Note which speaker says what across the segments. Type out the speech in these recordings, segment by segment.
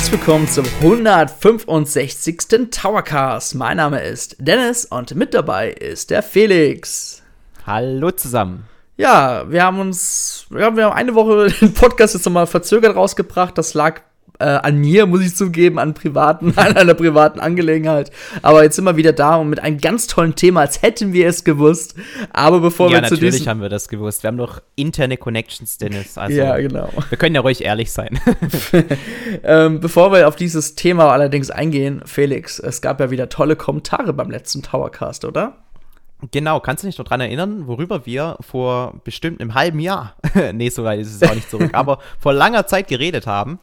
Speaker 1: Herzlich willkommen zum 165. Towercast. Mein Name ist Dennis und mit dabei ist der Felix.
Speaker 2: Hallo zusammen.
Speaker 1: Ja, wir haben uns, ja, wir haben eine Woche den Podcast jetzt nochmal verzögert rausgebracht. Das lag äh, an mir, muss ich zugeben, an privaten, an einer privaten Angelegenheit. Aber jetzt sind wir wieder da und mit einem ganz tollen Thema, als hätten wir es gewusst. Aber bevor
Speaker 2: ja,
Speaker 1: wir zu
Speaker 2: natürlich
Speaker 1: diesem
Speaker 2: haben wir das gewusst. Wir haben doch interne Connections, Dennis. Also,
Speaker 1: ja, genau.
Speaker 2: Wir können ja ruhig ehrlich sein.
Speaker 1: ähm, bevor wir auf dieses Thema allerdings eingehen, Felix, es gab ja wieder tolle Kommentare beim letzten Towercast, oder?
Speaker 2: genau, kannst du dich noch dran erinnern, worüber wir vor bestimmt einem halben Jahr, nee, so weit ist es auch nicht zurück, aber vor langer Zeit geredet haben?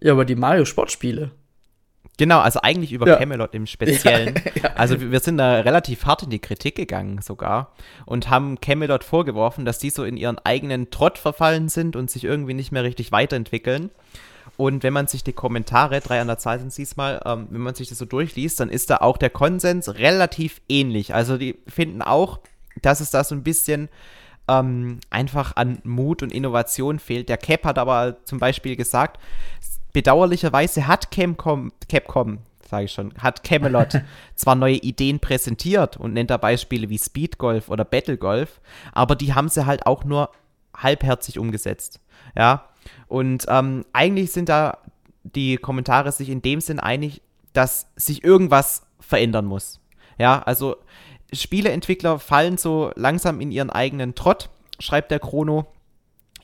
Speaker 1: Ja, aber die Mario-Sportspiele.
Speaker 2: Genau, also eigentlich über
Speaker 1: Ja.
Speaker 2: Camelot im Speziellen.
Speaker 1: Ja, ja.
Speaker 2: Also wir sind da relativ hart in die Kritik gegangen sogar und haben Camelot vorgeworfen, dass die so in ihren eigenen Trott verfallen sind und sich irgendwie nicht mehr richtig weiterentwickeln. Und wenn man sich die Kommentare, drei an der Zahl sind es diesmal, ähm, wenn man sich das so durchliest, dann ist da auch der Konsens relativ ähnlich. Also die finden auch, dass es da so ein bisschen ähm, einfach an Mut und Innovation fehlt. Der Cap hat aber zum Beispiel gesagt, bedauerlicherweise hat Capcom, Capcom sage ich schon, hat Camelot zwar neue Ideen präsentiert und nennt da Beispiele wie Speed Golf oder Battle Golf, aber die haben sie halt auch nur halbherzig umgesetzt. Ja, und ähm, eigentlich sind da die Kommentare sich in dem Sinn einig, dass sich irgendwas verändern muss. Ja, also Spieleentwickler fallen so langsam in ihren eigenen Trott, schreibt der Chrono,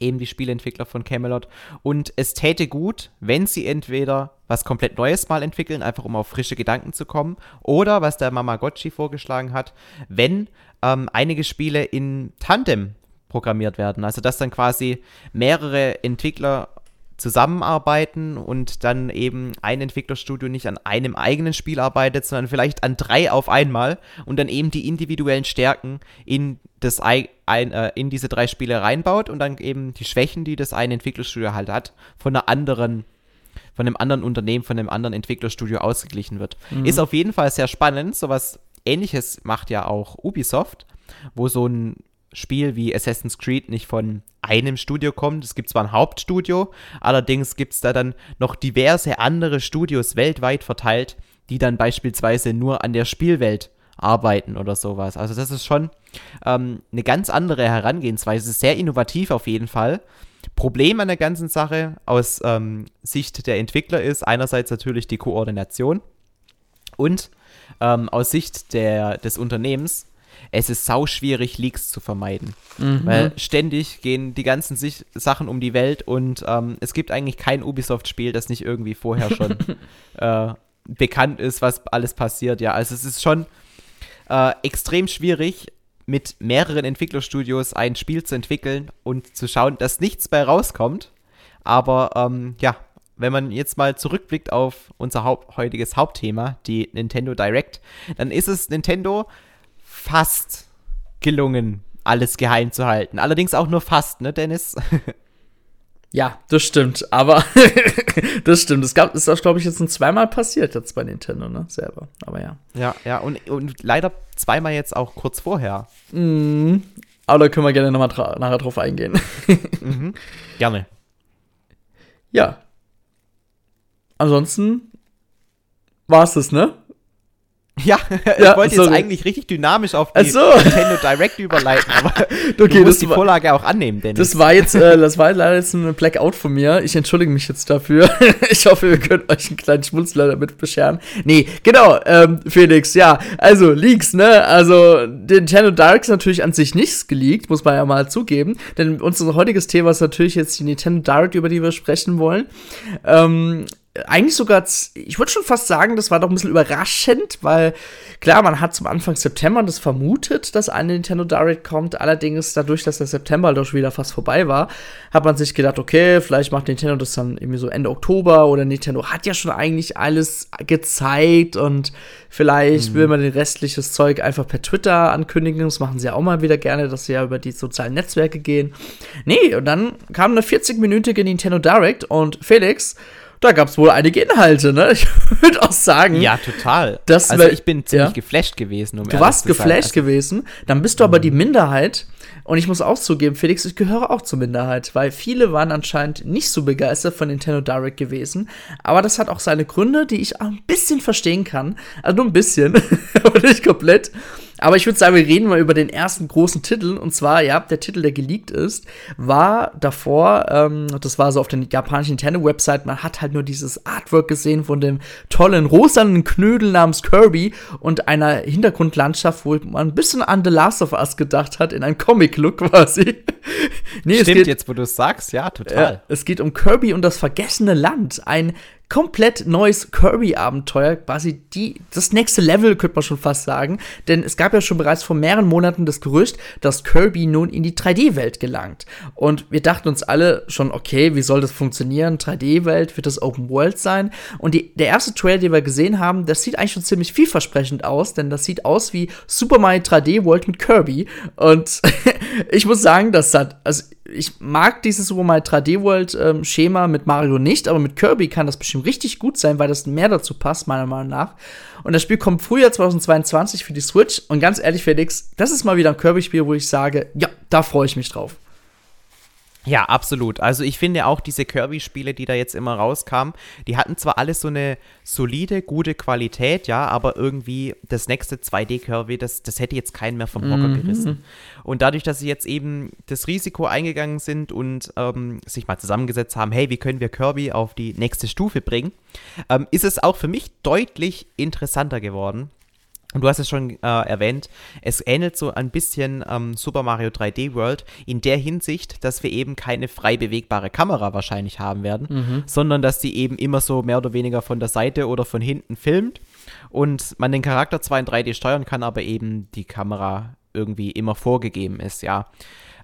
Speaker 2: eben die Spieleentwickler von Camelot. Und es täte gut, wenn sie entweder was komplett Neues mal entwickeln, einfach um auf frische Gedanken zu kommen, oder was der Mamagotchi vorgeschlagen hat, wenn ähm, einige Spiele in Tandem programmiert werden. Also dass dann quasi mehrere Entwickler zusammenarbeiten und dann eben ein Entwicklerstudio nicht an einem eigenen Spiel arbeitet, sondern vielleicht an drei auf einmal und dann eben die individuellen Stärken in das ei- ein, äh, in diese drei Spiele reinbaut und dann eben die Schwächen, die das eine Entwicklerstudio halt hat, von einer anderen von einem anderen Unternehmen, von einem anderen Entwicklerstudio ausgeglichen wird. Ist auf jeden Fall sehr spannend. Sowas ähnliches macht ja auch Ubisoft, wo so ein Spiel wie Assassin's Creed nicht von einem Studio kommt. Es gibt zwar ein Hauptstudio, allerdings gibt es da dann noch diverse andere Studios weltweit verteilt, die dann beispielsweise nur an der Spielwelt arbeiten oder sowas. Also das ist schon ähm, eine ganz andere Herangehensweise, sehr innovativ auf jeden Fall. Problem an der ganzen Sache aus ähm, Sicht der Entwickler ist einerseits natürlich die Koordination und ähm, aus Sicht der, des Unternehmens, es ist sau schwierig, Leaks zu vermeiden. Weil ständig gehen die ganzen sich Sachen um die Welt und ähm, es gibt eigentlich kein Ubisoft-Spiel, das nicht irgendwie vorher schon äh, bekannt ist, was alles passiert. Ja, also es ist schon äh, extrem schwierig, mit mehreren Entwicklerstudios ein Spiel zu entwickeln und zu schauen, dass nichts bei rauskommt. Aber ähm, ja, wenn man jetzt mal zurückblickt auf unser Haupt heutiges Hauptthema, die Nintendo Direct, dann ist es Nintendo fast gelungen, alles geheim zu halten. Allerdings auch nur fast, ne, Dennis?
Speaker 1: Ja, das stimmt. Aber das stimmt. Es gab, ist das, glaube ich, jetzt ein zweimal passiert jetzt bei Nintendo, ne? Selber. Aber ja.
Speaker 2: ja, ja, und, und leider zweimal jetzt auch kurz vorher.
Speaker 1: Mhm. Aber da können wir gerne nochmal dra nachher drauf eingehen.
Speaker 2: Gerne.
Speaker 1: ja. Ansonsten war es das, ne?
Speaker 2: Ja, ich
Speaker 1: Ja,
Speaker 2: wollte
Speaker 1: sorry.
Speaker 2: jetzt eigentlich richtig dynamisch auf die
Speaker 1: so.
Speaker 2: Nintendo Direct überleiten, aber du
Speaker 1: Okay,
Speaker 2: musst
Speaker 1: das
Speaker 2: die
Speaker 1: war-
Speaker 2: Vorlage auch annehmen, Dennis.
Speaker 1: Das war jetzt, äh, das war leider jetzt ein Blackout von mir. Ich entschuldige mich jetzt dafür. ich hoffe, wir können euch einen kleinen Schmunzler damit bescheren. Nee, genau, ähm, Felix, ja. Also, Leaks, ne? Also, Nintendo Direct ist natürlich an sich nichts geleakt, muss man ja mal zugeben. Denn unser heutiges Thema ist natürlich jetzt die Nintendo Direct, über die wir sprechen wollen. Ähm, eigentlich sogar, ich würde schon fast sagen, das war doch ein bisschen überraschend, weil klar, man hat zum Anfang September das vermutet, dass eine Nintendo Direct kommt. Allerdings dadurch, dass der September doch wieder fast vorbei war, hat man sich gedacht, okay, vielleicht macht Nintendo das dann irgendwie so Ende Oktober oder Nintendo hat ja schon eigentlich alles gezeigt und vielleicht will man den restliches Zeug einfach per Twitter ankündigen. Das machen sie ja auch mal wieder gerne, dass sie ja über die sozialen Netzwerke gehen. Nee, und dann kam eine 40-minütige Nintendo Direct und Felix, da gab es wohl einige Inhalte, ne? Ich würde auch sagen,
Speaker 2: ja, total.
Speaker 1: Das
Speaker 2: also ich bin ziemlich
Speaker 1: ja.
Speaker 2: geflasht gewesen, um
Speaker 1: du warst
Speaker 2: zu sein.
Speaker 1: geflasht
Speaker 2: Also,
Speaker 1: gewesen, dann bist du aber die Minderheit, Und ich muss auch zugeben, Felix, ich gehöre auch zur Minderheit, weil viele waren anscheinend nicht so begeistert von Nintendo Direct gewesen. Aber das hat auch seine Gründe, die ich auch ein bisschen verstehen kann. Also nur ein bisschen, aber nicht komplett. Aber ich würde sagen, wir reden mal über den ersten großen Titel. Und zwar, ja, der Titel, der geleakt ist, war davor, ähm, das war so auf der japanischen Nintendo-Website, man hat halt nur dieses Artwork gesehen von dem tollen rosanen Knödel namens Kirby und einer Hintergrundlandschaft, wo man ein bisschen an The Last of Us gedacht hat, in einem Comic-Look quasi.
Speaker 2: nee, Stimmt, geht, jetzt wo du es sagst, ja, total.
Speaker 1: Ja, es geht um Kirby und das vergessene Land. Ein komplett neues Kirby-Abenteuer, quasi die, das nächste Level, könnte man schon fast sagen. Denn es gab ja schon bereits vor mehreren Monaten das Gerücht, dass Kirby nun in die 3D-Welt gelangt. Und wir dachten uns alle schon, okay, wie soll das funktionieren? 3D-Welt, wird das Open World sein? Und die, der erste Trailer, den wir gesehen haben, das sieht eigentlich schon ziemlich vielversprechend aus, denn das sieht aus wie Super Mario 3D World mit Kirby. Und ich muss sagen, das hat, also ich mag dieses Super Mario 3D World ähm, Schema mit Mario nicht, aber mit Kirby kann das bestimmt richtig gut sein, weil das mehr dazu passt, meiner Meinung nach. Und das Spiel kommt Frühjahr 2022 für die Switch. Und ganz ehrlich, Felix, das ist mal wieder ein Kirby-Spiel, wo ich sage, ja, da freue ich mich drauf.
Speaker 2: Ja, absolut. Also ich finde auch diese Kirby-Spiele, die da jetzt immer rauskamen, die hatten zwar alles so eine solide, gute Qualität, ja, aber irgendwie das nächste 2D-Kirby, das, das hätte jetzt keinen mehr vom Hocker mhm. gerissen. Und dadurch, dass sie jetzt eben das Risiko eingegangen sind und ähm, sich mal zusammengesetzt haben, hey, wie können wir Kirby auf die nächste Stufe bringen, ähm, ist es auch für mich deutlich interessanter geworden. Und du hast es schon äh, erwähnt, es ähnelt so ein bisschen ähm, Super Mario 3D World in der Hinsicht, dass wir eben keine frei bewegbare Kamera wahrscheinlich haben werden, mhm. sondern dass die eben immer so mehr oder weniger von der Seite oder von hinten filmt und man den Charakter zwar in 3D steuern kann, aber eben die Kamera irgendwie immer vorgegeben ist, ja.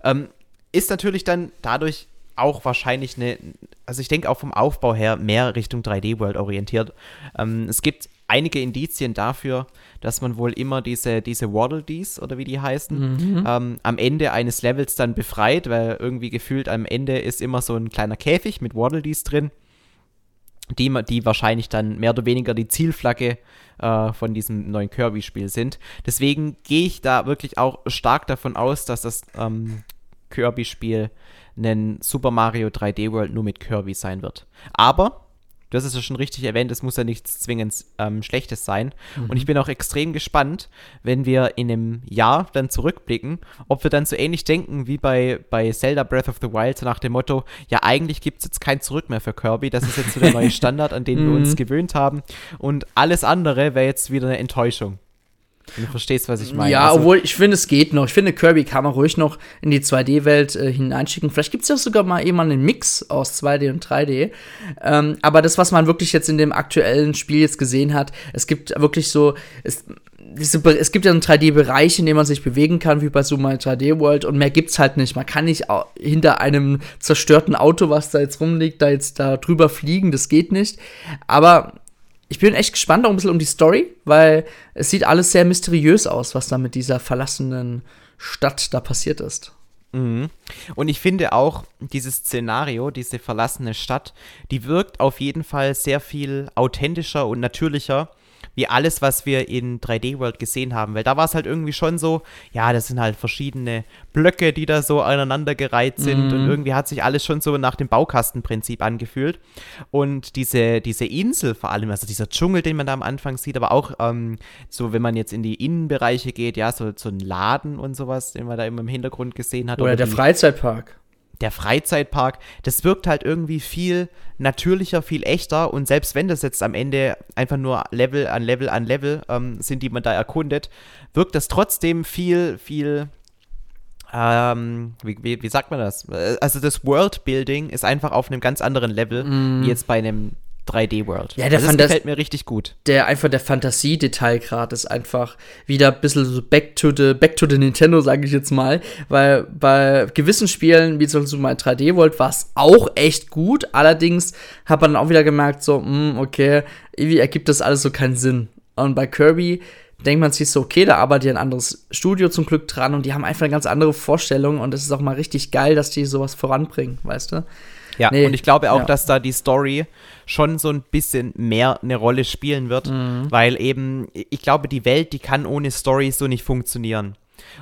Speaker 2: Ähm, ist natürlich dann dadurch auch wahrscheinlich eine, also ich denke auch vom Aufbau her mehr Richtung 3D World orientiert. Ähm, es gibt einige Indizien dafür, dass man wohl immer diese, diese Waddle Dees oder wie die heißen, mhm. ähm, am Ende eines Levels dann befreit, weil irgendwie gefühlt am Ende ist immer so ein kleiner Käfig mit Waddle Dees drin, die, die wahrscheinlich dann mehr oder weniger die Zielflagge äh, von diesem neuen Kirby-Spiel sind. Deswegen gehe ich da wirklich auch stark davon aus, dass das ähm, Kirby-Spiel ein Super Mario 3D World nur mit Kirby sein wird. Aber du hast es ja schon richtig erwähnt, es muss ja nichts zwingend ähm, Schlechtes sein. Mhm. Und ich bin auch extrem gespannt, wenn wir in einem Jahr dann zurückblicken, ob wir dann so ähnlich denken wie bei, bei Zelda Breath of the Wild, nach dem Motto, ja, eigentlich gibt es jetzt kein Zurück mehr für Kirby, das ist jetzt so der neue Standard, an den wir uns mhm. gewöhnt haben. Und alles andere wäre jetzt wieder eine Enttäuschung. Du verstehst, was ich meine.
Speaker 1: Ja, also, obwohl ich finde, es geht noch. Ich finde, Kirby kann man ruhig noch in die 2D-Welt äh, hineinschicken. Vielleicht gibt es ja sogar mal eben einen Mix aus 2D und 3D. Ähm, aber das, was man wirklich jetzt in dem aktuellen Spiel jetzt gesehen hat, es gibt wirklich so, es, es gibt ja einen 3D-Bereich, in dem man sich bewegen kann, wie bei Super Mario 3D World, und mehr gibt's halt nicht. Man kann nicht hinter einem zerstörten Auto, was da jetzt rumliegt, da jetzt da drüber fliegen, das geht nicht. Aber ich bin echt gespannt auch ein bisschen um die Story, weil es sieht alles sehr mysteriös aus, was da mit dieser verlassenen Stadt da passiert ist.
Speaker 2: Mhm. Und ich finde auch, dieses Szenario, diese verlassene Stadt, die wirkt auf jeden Fall sehr viel authentischer und natürlicher wie alles, was wir in 3D World gesehen haben. Weil da war es halt irgendwie schon so, ja, das sind halt verschiedene Blöcke, die da so aneinandergereiht sind mhm. und irgendwie hat sich alles schon so nach dem Baukastenprinzip angefühlt. Und diese, diese Insel vor allem, also dieser Dschungel, den man da am Anfang sieht, aber auch ähm, so, wenn man jetzt in die Innenbereiche geht, ja, so, so ein Laden und sowas, den man da immer im Hintergrund gesehen hat.
Speaker 1: Oder, oder der die, Freizeitpark
Speaker 2: der Freizeitpark, das wirkt halt irgendwie viel natürlicher, viel echter und selbst wenn das jetzt am Ende einfach nur Level an Level an Level ähm, sind, die man da erkundet, wirkt das trotzdem viel, viel, ähm, wie, wie, wie, sagt man das? Also das Worldbuilding ist einfach auf einem ganz anderen Level, mm. wie jetzt bei einem 3D-World.
Speaker 1: Ja, der also das gefällt mir richtig gut. Der einfach der Fantasie-Detailgrad ist einfach wieder ein bisschen so back to the, back to the Nintendo, sage ich jetzt mal. Weil bei gewissen Spielen, wie zum Beispiel mal 3D-World, war es auch echt gut. Allerdings hat man dann auch wieder gemerkt, so, mh, hm, okay, irgendwie ergibt das alles so keinen Sinn. Und bei Kirby denkt man sich so, okay, da arbeitet ja ein anderes Studio zum Glück dran und die haben einfach eine ganz andere Vorstellung und es ist auch mal richtig geil, dass die sowas voranbringen, weißt du?
Speaker 2: Ja, nee, und ich glaube auch, ja. dass da die Story schon so ein bisschen mehr eine Rolle spielen wird, mhm. weil eben, ich glaube, die Welt, die kann ohne Story so nicht funktionieren.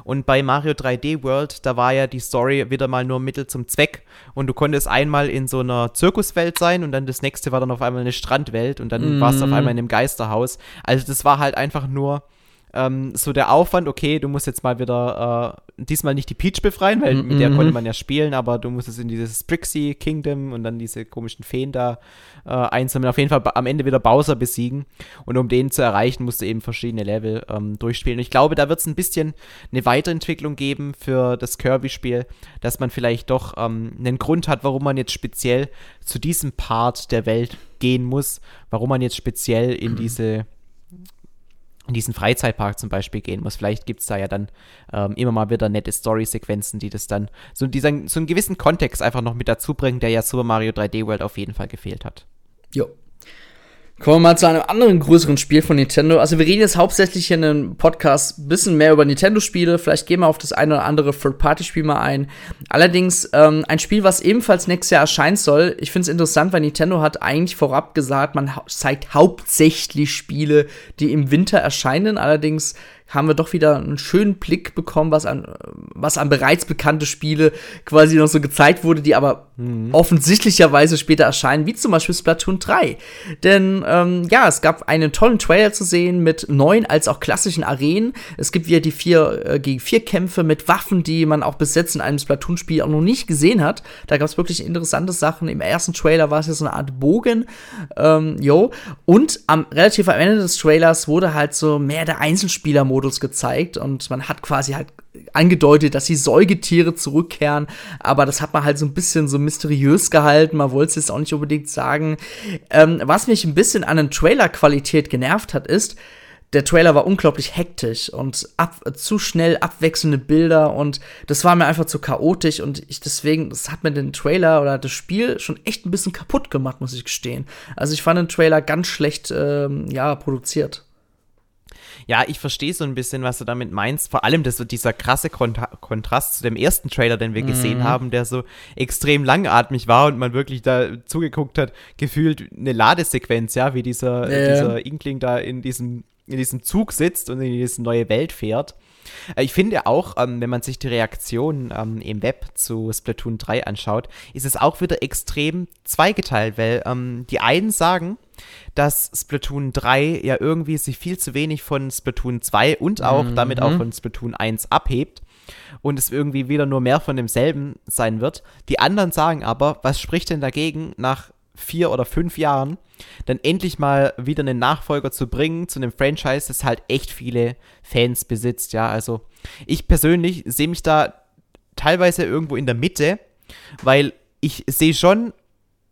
Speaker 2: Und bei Mario 3D World, da war ja die Story wieder mal nur Mittel zum Zweck. Und du konntest einmal in so einer Zirkuswelt sein und dann das nächste war dann auf einmal eine Strandwelt und dann mm. warst du auf einmal in einem Geisterhaus. Also das war halt einfach nur ähm, so der Aufwand, okay, du musst jetzt mal wieder äh, diesmal nicht die Peach befreien, weil mm -hmm. mit der konnte man ja spielen, aber du musstest in dieses Brixie Kingdom und dann diese komischen Feen da äh, einsammeln. Auf jeden Fall am Ende wieder Bowser besiegen. Und um den zu erreichen, musst du eben verschiedene Level ähm, durchspielen. Und ich glaube, da wird es ein bisschen eine Weiterentwicklung geben für das Kirby-Spiel, dass man vielleicht doch ähm, einen Grund hat, warum man jetzt speziell zu diesem Part der Welt gehen muss, warum man jetzt speziell in diese in diesen Freizeitpark zum Beispiel gehen muss. Vielleicht gibt es da ja dann ähm, immer mal wieder nette Story-Sequenzen, die das dann so, diesen, so einen gewissen Kontext einfach noch mit dazu bringen, der ja Super Mario 3D World auf jeden Fall gefehlt hat.
Speaker 1: Jo, Kommen wir mal zu einem anderen größeren Spiel von Nintendo. Also wir reden jetzt hauptsächlich in einem Podcast ein bisschen mehr über Nintendo-Spiele. Vielleicht gehen wir auf das eine oder andere Third-Party-Spiel mal ein. Allerdings ähm, ein Spiel, was ebenfalls nächstes Jahr erscheinen soll. Ich finde es interessant, weil Nintendo hat eigentlich vorab gesagt, man zeigt hauptsächlich Spiele, die im Winter erscheinen. Allerdings haben wir doch wieder einen schönen Blick bekommen, was an, was an bereits bekannte Spiele quasi noch so gezeigt wurde, die aber mhm. offensichtlicherweise später erscheinen, wie zum Beispiel Splatoon 3. Denn ähm, ja, es gab einen tollen Trailer zu sehen mit neuen als auch klassischen Arenen. Es gibt wieder die vier äh, gegen vier Kämpfe mit Waffen, die man auch bis jetzt in einem Splatoon-Spiel auch noch nicht gesehen hat. Da gab es wirklich interessante Sachen. Im ersten Trailer war es ja so eine Art Bogen. Ähm, jo. Und am relativ am Ende des Trailers wurde halt so mehr der Einzelspieler-Modus Modus gezeigt und man hat quasi halt angedeutet, dass die Säugetiere zurückkehren, aber das hat man halt so ein bisschen so mysteriös gehalten, man wollte es jetzt auch nicht unbedingt sagen. Ähm, was mich ein bisschen an den Trailer-Qualität genervt hat, ist, der Trailer war unglaublich hektisch und ab, zu schnell abwechselnde Bilder und das war mir einfach zu chaotisch und ich deswegen, das hat mir den Trailer oder das Spiel schon echt ein bisschen kaputt gemacht, muss ich gestehen. Also ich fand den Trailer ganz schlecht, ähm, ja, produziert.
Speaker 2: Ja, ich verstehe so ein bisschen, was du damit meinst. Vor allem das, dieser krasse Kontra Kontrast zu dem ersten Trailer, den wir gesehen mhm. haben, der so extrem langatmig war und man wirklich da zugeguckt hat, gefühlt eine Ladesequenz, ja, wie dieser, ja. dieser Inkling da in diesem, in diesem Zug sitzt und in diese neue Welt fährt. Äh, ich finde auch, ähm, wenn man sich die Reaktionen ähm, im Web zu Splatoon 3 anschaut, ist es auch wieder extrem zweigeteilt, weil ähm, die einen sagen, dass Splatoon 3 ja irgendwie sich viel zu wenig von Splatoon 2 und auch mhm. damit auch von Splatoon 1 abhebt und es irgendwie wieder nur mehr von demselben sein wird. Die anderen sagen aber, was spricht denn dagegen, nach vier oder fünf Jahren dann endlich mal wieder einen Nachfolger zu bringen zu einem Franchise, das halt echt viele Fans besitzt, ja. Also ich persönlich sehe mich da teilweise irgendwo in der Mitte, weil ich sehe schon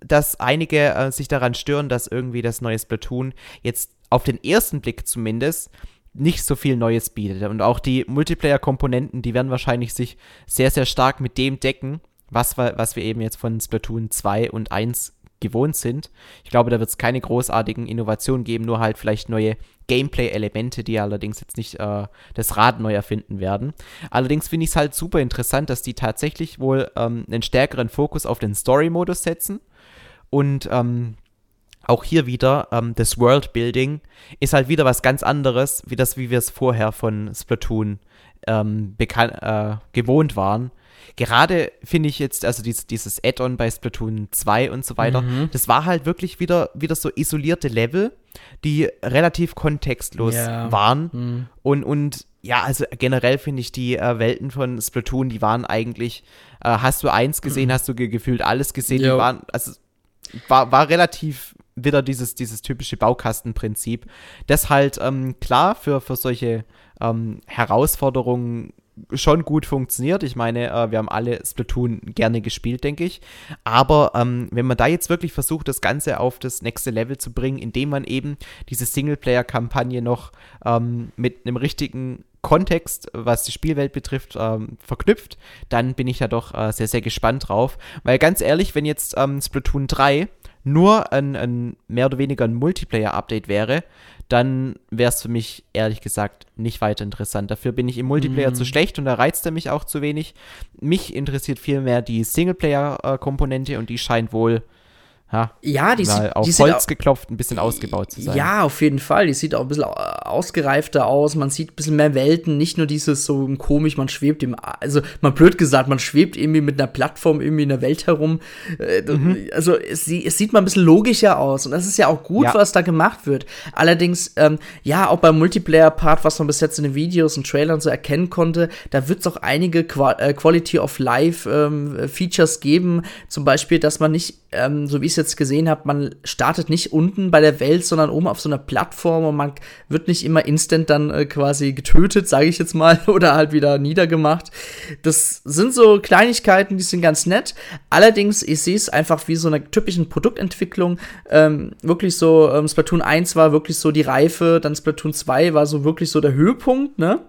Speaker 2: dass einige äh, sich daran stören, dass irgendwie das neue Splatoon jetzt auf den ersten Blick zumindest nicht so viel Neues bietet. Und auch die Multiplayer-Komponenten, die werden wahrscheinlich sich sehr, sehr stark mit dem decken, was wir, was wir eben jetzt von Splatoon 2 und 1 gewohnt sind. Ich glaube, da wird es keine großartigen Innovationen geben, nur halt vielleicht neue Gameplay-Elemente, die allerdings jetzt nicht äh, das Rad neu erfinden werden. Allerdings finde ich es halt super interessant, dass die tatsächlich wohl ähm, einen stärkeren Fokus auf den Story-Modus setzen und ähm, auch hier wieder, ähm, das Worldbuilding ist halt wieder was ganz anderes, wie das, wie wir es vorher von Splatoon ähm, äh, gewohnt waren. Gerade finde ich jetzt, also dieses, dieses Add-on bei Splatoon 2 und so weiter, mhm. das war halt wirklich wieder, wieder so isolierte Level, die relativ kontextlos yeah. waren. Mhm. Und, und ja, also generell finde ich die äh, Welten von Splatoon, die waren eigentlich, äh, hast du eins gesehen, mhm. hast du ge gefühlt alles gesehen, jo. die waren, also war, war relativ wieder dieses, dieses typische Baukastenprinzip, das halt ähm, klar für, für solche ähm, Herausforderungen schon gut funktioniert. Ich meine, äh, wir haben alle Splatoon gerne gespielt, denke ich. Aber ähm, wenn man da jetzt wirklich versucht, das Ganze auf das nächste Level zu bringen, indem man eben diese Singleplayer-Kampagne noch ähm, mit einem richtigen Kontext, was die Spielwelt betrifft, ähm, verknüpft, dann bin ich ja doch äh, sehr, sehr gespannt drauf. Weil ganz ehrlich, wenn jetzt ähm, Splatoon 3 nur ein, ein mehr oder weniger ein Multiplayer-Update wäre, dann wäre es für mich ehrlich gesagt nicht weiter interessant. Dafür bin ich im Multiplayer mm. zu schlecht und da reizt er mich auch zu wenig. Mich interessiert vielmehr die Singleplayer-Komponente und die scheint wohl ja,
Speaker 1: ja die
Speaker 2: sieht auf die Holz geklopft, ein bisschen ausgebaut zu sein.
Speaker 1: Ja, auf jeden Fall. Die sieht auch ein bisschen ausgereifter aus. Man sieht ein bisschen mehr Welten, nicht nur dieses so komisch, man schwebt im, also man blöd gesagt, man schwebt irgendwie mit einer Plattform irgendwie in der Welt herum. Äh, mhm. Also es, es, sieht mal ein bisschen logischer aus und das ist ja auch gut, ja. was da gemacht wird. Allerdings, ähm, ja, auch beim Multiplayer-Part, was man bis jetzt in den Videos und Trailern so erkennen konnte, da wird es auch einige Qua äh, Quality of Life ähm, Features geben. Zum Beispiel, dass man nicht, ähm, so wie ich es jetzt gesehen habe, man startet nicht unten bei der Welt, sondern oben auf so einer Plattform und man wird nicht immer instant dann äh, quasi getötet, sage ich jetzt mal, oder halt wieder niedergemacht. Das sind so Kleinigkeiten, die sind ganz nett. Allerdings, ich sehe es einfach wie so eine typischen Produktentwicklung. Ähm, wirklich so, ähm, Splatoon 1 war wirklich so die Reife, dann Splatoon 2 war so wirklich so der Höhepunkt, ne?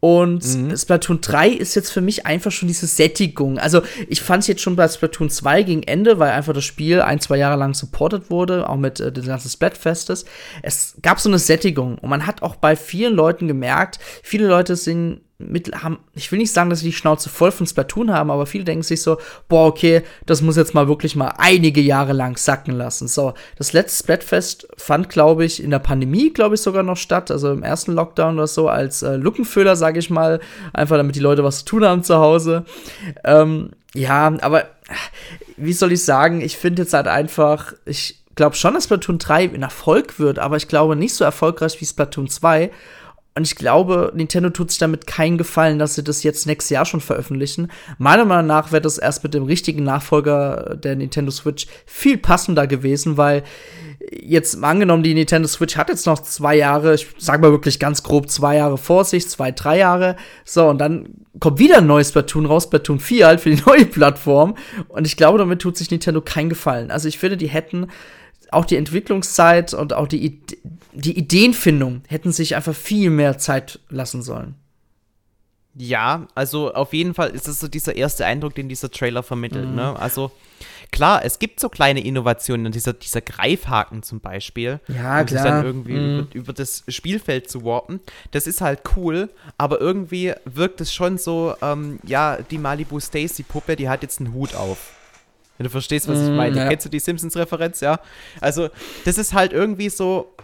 Speaker 1: Und mhm. Splatoon 3 ist jetzt für mich einfach schon diese Sättigung. Also, ich fand es jetzt schon bei Splatoon 2 gegen Ende, weil einfach das Spiel ein, zwei Jahre lang supported wurde, auch mit äh, den ganzen Splatfestes. Es gab so eine Sättigung. Und man hat auch bei vielen Leuten gemerkt, viele Leute sind mit, haben, ich will nicht sagen, dass sie die Schnauze voll von Splatoon haben, aber viele denken sich so, boah, okay, das muss jetzt mal wirklich mal einige Jahre lang sacken lassen. So, das letzte Splatfest fand, glaube ich, in der Pandemie, glaube ich, sogar noch statt, also im ersten Lockdown oder so, als äh, Lückenfüller, sage ich mal, einfach damit die Leute was zu tun haben zu Hause. Ähm, ja, aber wie soll ich sagen, ich finde jetzt halt einfach, ich glaube schon, dass Splatoon 3 ein Erfolg wird, aber ich glaube nicht so erfolgreich wie Splatoon 2. Und ich glaube, Nintendo tut sich damit keinen Gefallen, dass sie das jetzt nächstes Jahr schon veröffentlichen. Meiner Meinung nach wäre das erst mit dem richtigen Nachfolger der Nintendo Switch viel passender gewesen, weil jetzt angenommen, die Nintendo Switch hat jetzt noch zwei Jahre, ich sag mal wirklich ganz grob zwei Jahre vor sich, zwei, drei Jahre. So, und dann kommt wieder ein neues Splatoon raus, Splatoon 4 halt für die neue Plattform. Und ich glaube, damit tut sich Nintendo keinen Gefallen. Also ich finde, die hätten auch die Entwicklungszeit und auch die, die Ideenfindung hätten sich einfach viel mehr Zeit lassen sollen.
Speaker 2: Ja, also auf jeden Fall ist es so dieser erste Eindruck, den dieser Trailer vermittelt. Mhm. Ne? Also klar, es gibt so kleine Innovationen, dieser, dieser Greifhaken zum Beispiel.
Speaker 1: Ja, um klar.
Speaker 2: dann irgendwie mhm. über, über, das Spielfeld zu warpen. Das ist halt cool, aber irgendwie wirkt es schon so, ähm, ja, die Malibu Stacy Puppe, die hat jetzt einen Hut auf. Wenn du verstehst, was ich mm, meine. Ja. Kennst du die Simpsons-Referenz, ja? Also, das ist halt irgendwie so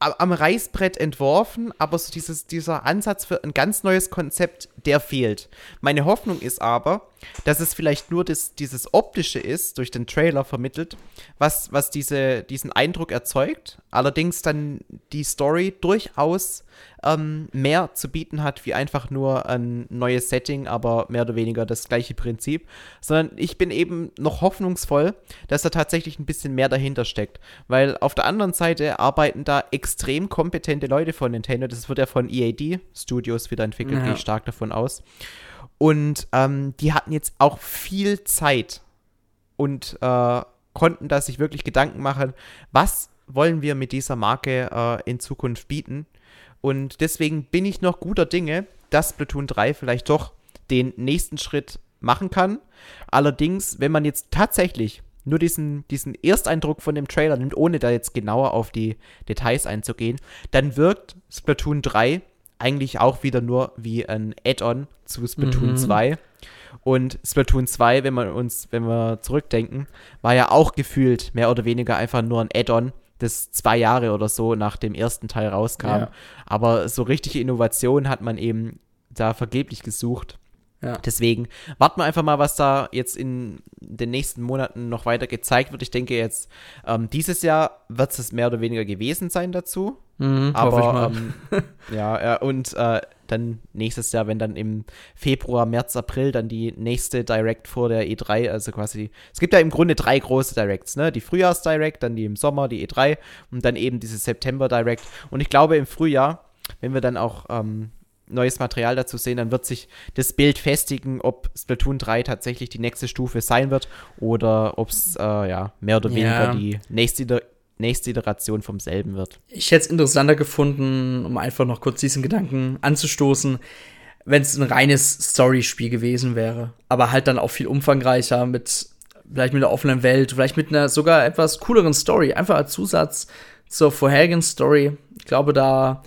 Speaker 2: am Reißbrett entworfen, aber so dieses, dieser Ansatz für ein ganz neues Konzept, der fehlt. Meine Hoffnung ist aber, dass es vielleicht nur das, dieses Optische ist, durch den Trailer vermittelt, was, was diese, diesen Eindruck erzeugt. Allerdings dann die Story durchaus ähm, mehr zu bieten hat, wie einfach nur ein neues Setting, aber mehr oder weniger das gleiche Prinzip. Sondern ich bin eben noch hoffnungsvoll, dass da tatsächlich ein bisschen mehr dahinter steckt. Weil auf der anderen Seite arbeiten da extrem kompetente Leute von Nintendo. Das wird ja von EAD Studios wieder entwickelt, ja. gehe ich stark davon aus. Und ähm, die hatten jetzt auch viel Zeit und äh, konnten da sich wirklich Gedanken machen, was wollen wir mit dieser Marke äh, in Zukunft bieten. Und deswegen bin ich noch guter Dinge, dass Platoon 3 vielleicht doch den nächsten Schritt machen kann. Allerdings, wenn man jetzt tatsächlich nur diesen, diesen Ersteindruck von dem Trailer nimmt, ohne da jetzt genauer auf die Details einzugehen, dann wirkt Splatoon 3 eigentlich auch wieder nur wie ein Add-on zu Splatoon mhm. 2. Und Splatoon 2, wenn wir uns, wenn wir zurückdenken, war ja auch gefühlt mehr oder weniger einfach nur ein Add-on, das zwei Jahre oder so nach dem ersten Teil rauskam. Ja. Aber so richtige Innovation hat man eben da vergeblich gesucht. Ja. Deswegen warten wir einfach mal, was da jetzt in den nächsten Monaten noch weiter gezeigt wird. Ich denke jetzt, ähm, dieses Jahr wird es mehr oder weniger gewesen sein dazu. Mhm, Aber ähm, ja, ja, und äh, dann nächstes Jahr, wenn dann im Februar, März, April dann die nächste Direct vor der E3, also quasi, es gibt ja im Grunde drei große Directs, ne? Die Frühjahrs-Direct, dann die im Sommer, die E3 und dann eben diese September-Direct. Und ich glaube, im Frühjahr, wenn wir dann auch ähm, neues Material dazu sehen, dann wird sich das Bild festigen, ob Splatoon 3 tatsächlich die nächste Stufe sein wird oder ob es äh, ja, mehr oder weniger ja. die nächste, nächste Iteration vom selben wird.
Speaker 1: Ich hätte es interessanter gefunden, um einfach noch kurz diesen Gedanken anzustoßen, wenn es ein reines Story-Spiel gewesen wäre. Aber halt dann auch viel umfangreicher mit vielleicht mit einer offenen Welt, vielleicht mit einer sogar etwas cooleren Story, einfach als Zusatz zur vorherigen Story. Ich glaube, da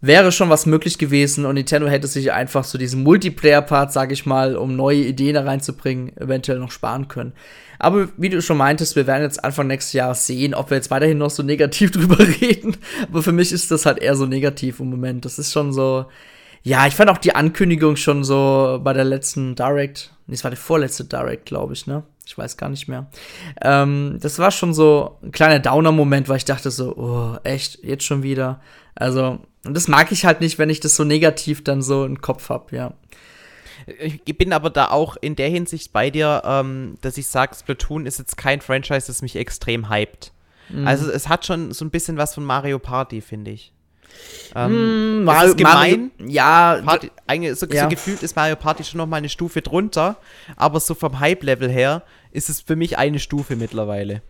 Speaker 1: wäre schon was möglich gewesen und Nintendo hätte sich einfach so diesen Multiplayer-Part, sag ich mal, um neue Ideen da reinzubringen, eventuell noch sparen können. Aber wie du schon meintest, wir werden jetzt Anfang nächstes Jahres sehen, ob wir jetzt weiterhin noch so negativ drüber reden. Aber für mich ist das halt eher so negativ im Moment. Das ist schon so. Ja, ich fand auch die Ankündigung schon so bei der letzten Direct. Nee, es war die vorletzte Direct, glaube ich, ne? Ich weiß gar nicht mehr. Ähm, das war schon so ein kleiner Downer-Moment, weil ich dachte so, oh, echt, jetzt schon wieder. Also, und das mag ich halt nicht, wenn ich das so negativ dann so im Kopf habe, ja.
Speaker 2: Ich bin aber da auch in der Hinsicht bei dir, ähm, dass ich sage, Splatoon ist jetzt kein Franchise, das mich extrem hypt. Mhm. Also es hat schon so ein bisschen was von Mario Party, finde ich.
Speaker 1: Ähm, mm, Mario, gemein.
Speaker 2: Mario, ja, Party, eigentlich so, ja. so, gefühlt ist Mario Party schon noch mal eine Stufe drunter, aber so vom Hype-Level her ist es für mich eine Stufe mittlerweile.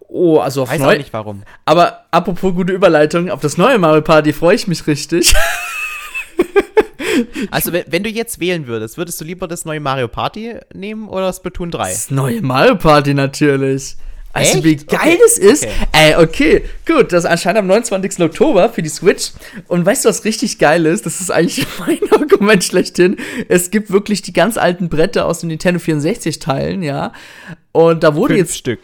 Speaker 1: Oh, also auf
Speaker 2: Weiß neu. nicht warum.
Speaker 1: Aber apropos gute Überleitung, auf das neue Mario Party freue ich mich richtig.
Speaker 2: Also, wenn, wenn, du jetzt wählen würdest, würdest du lieber das neue Mario Party nehmen oder Splatoon 3? Das
Speaker 1: neue Mario Party natürlich. Also, Echt? wie geil okay. es ist. Okay. Ey, okay, gut. Das ist anscheinend am 29. Oktober für die Switch. Und weißt du, was richtig geil ist? Das ist eigentlich mein Argument schlechthin. Es gibt wirklich die ganz alten Bretter aus den Nintendo 64-Teilen, ja. Und da wurde
Speaker 2: Fünf
Speaker 1: jetzt.
Speaker 2: Stück.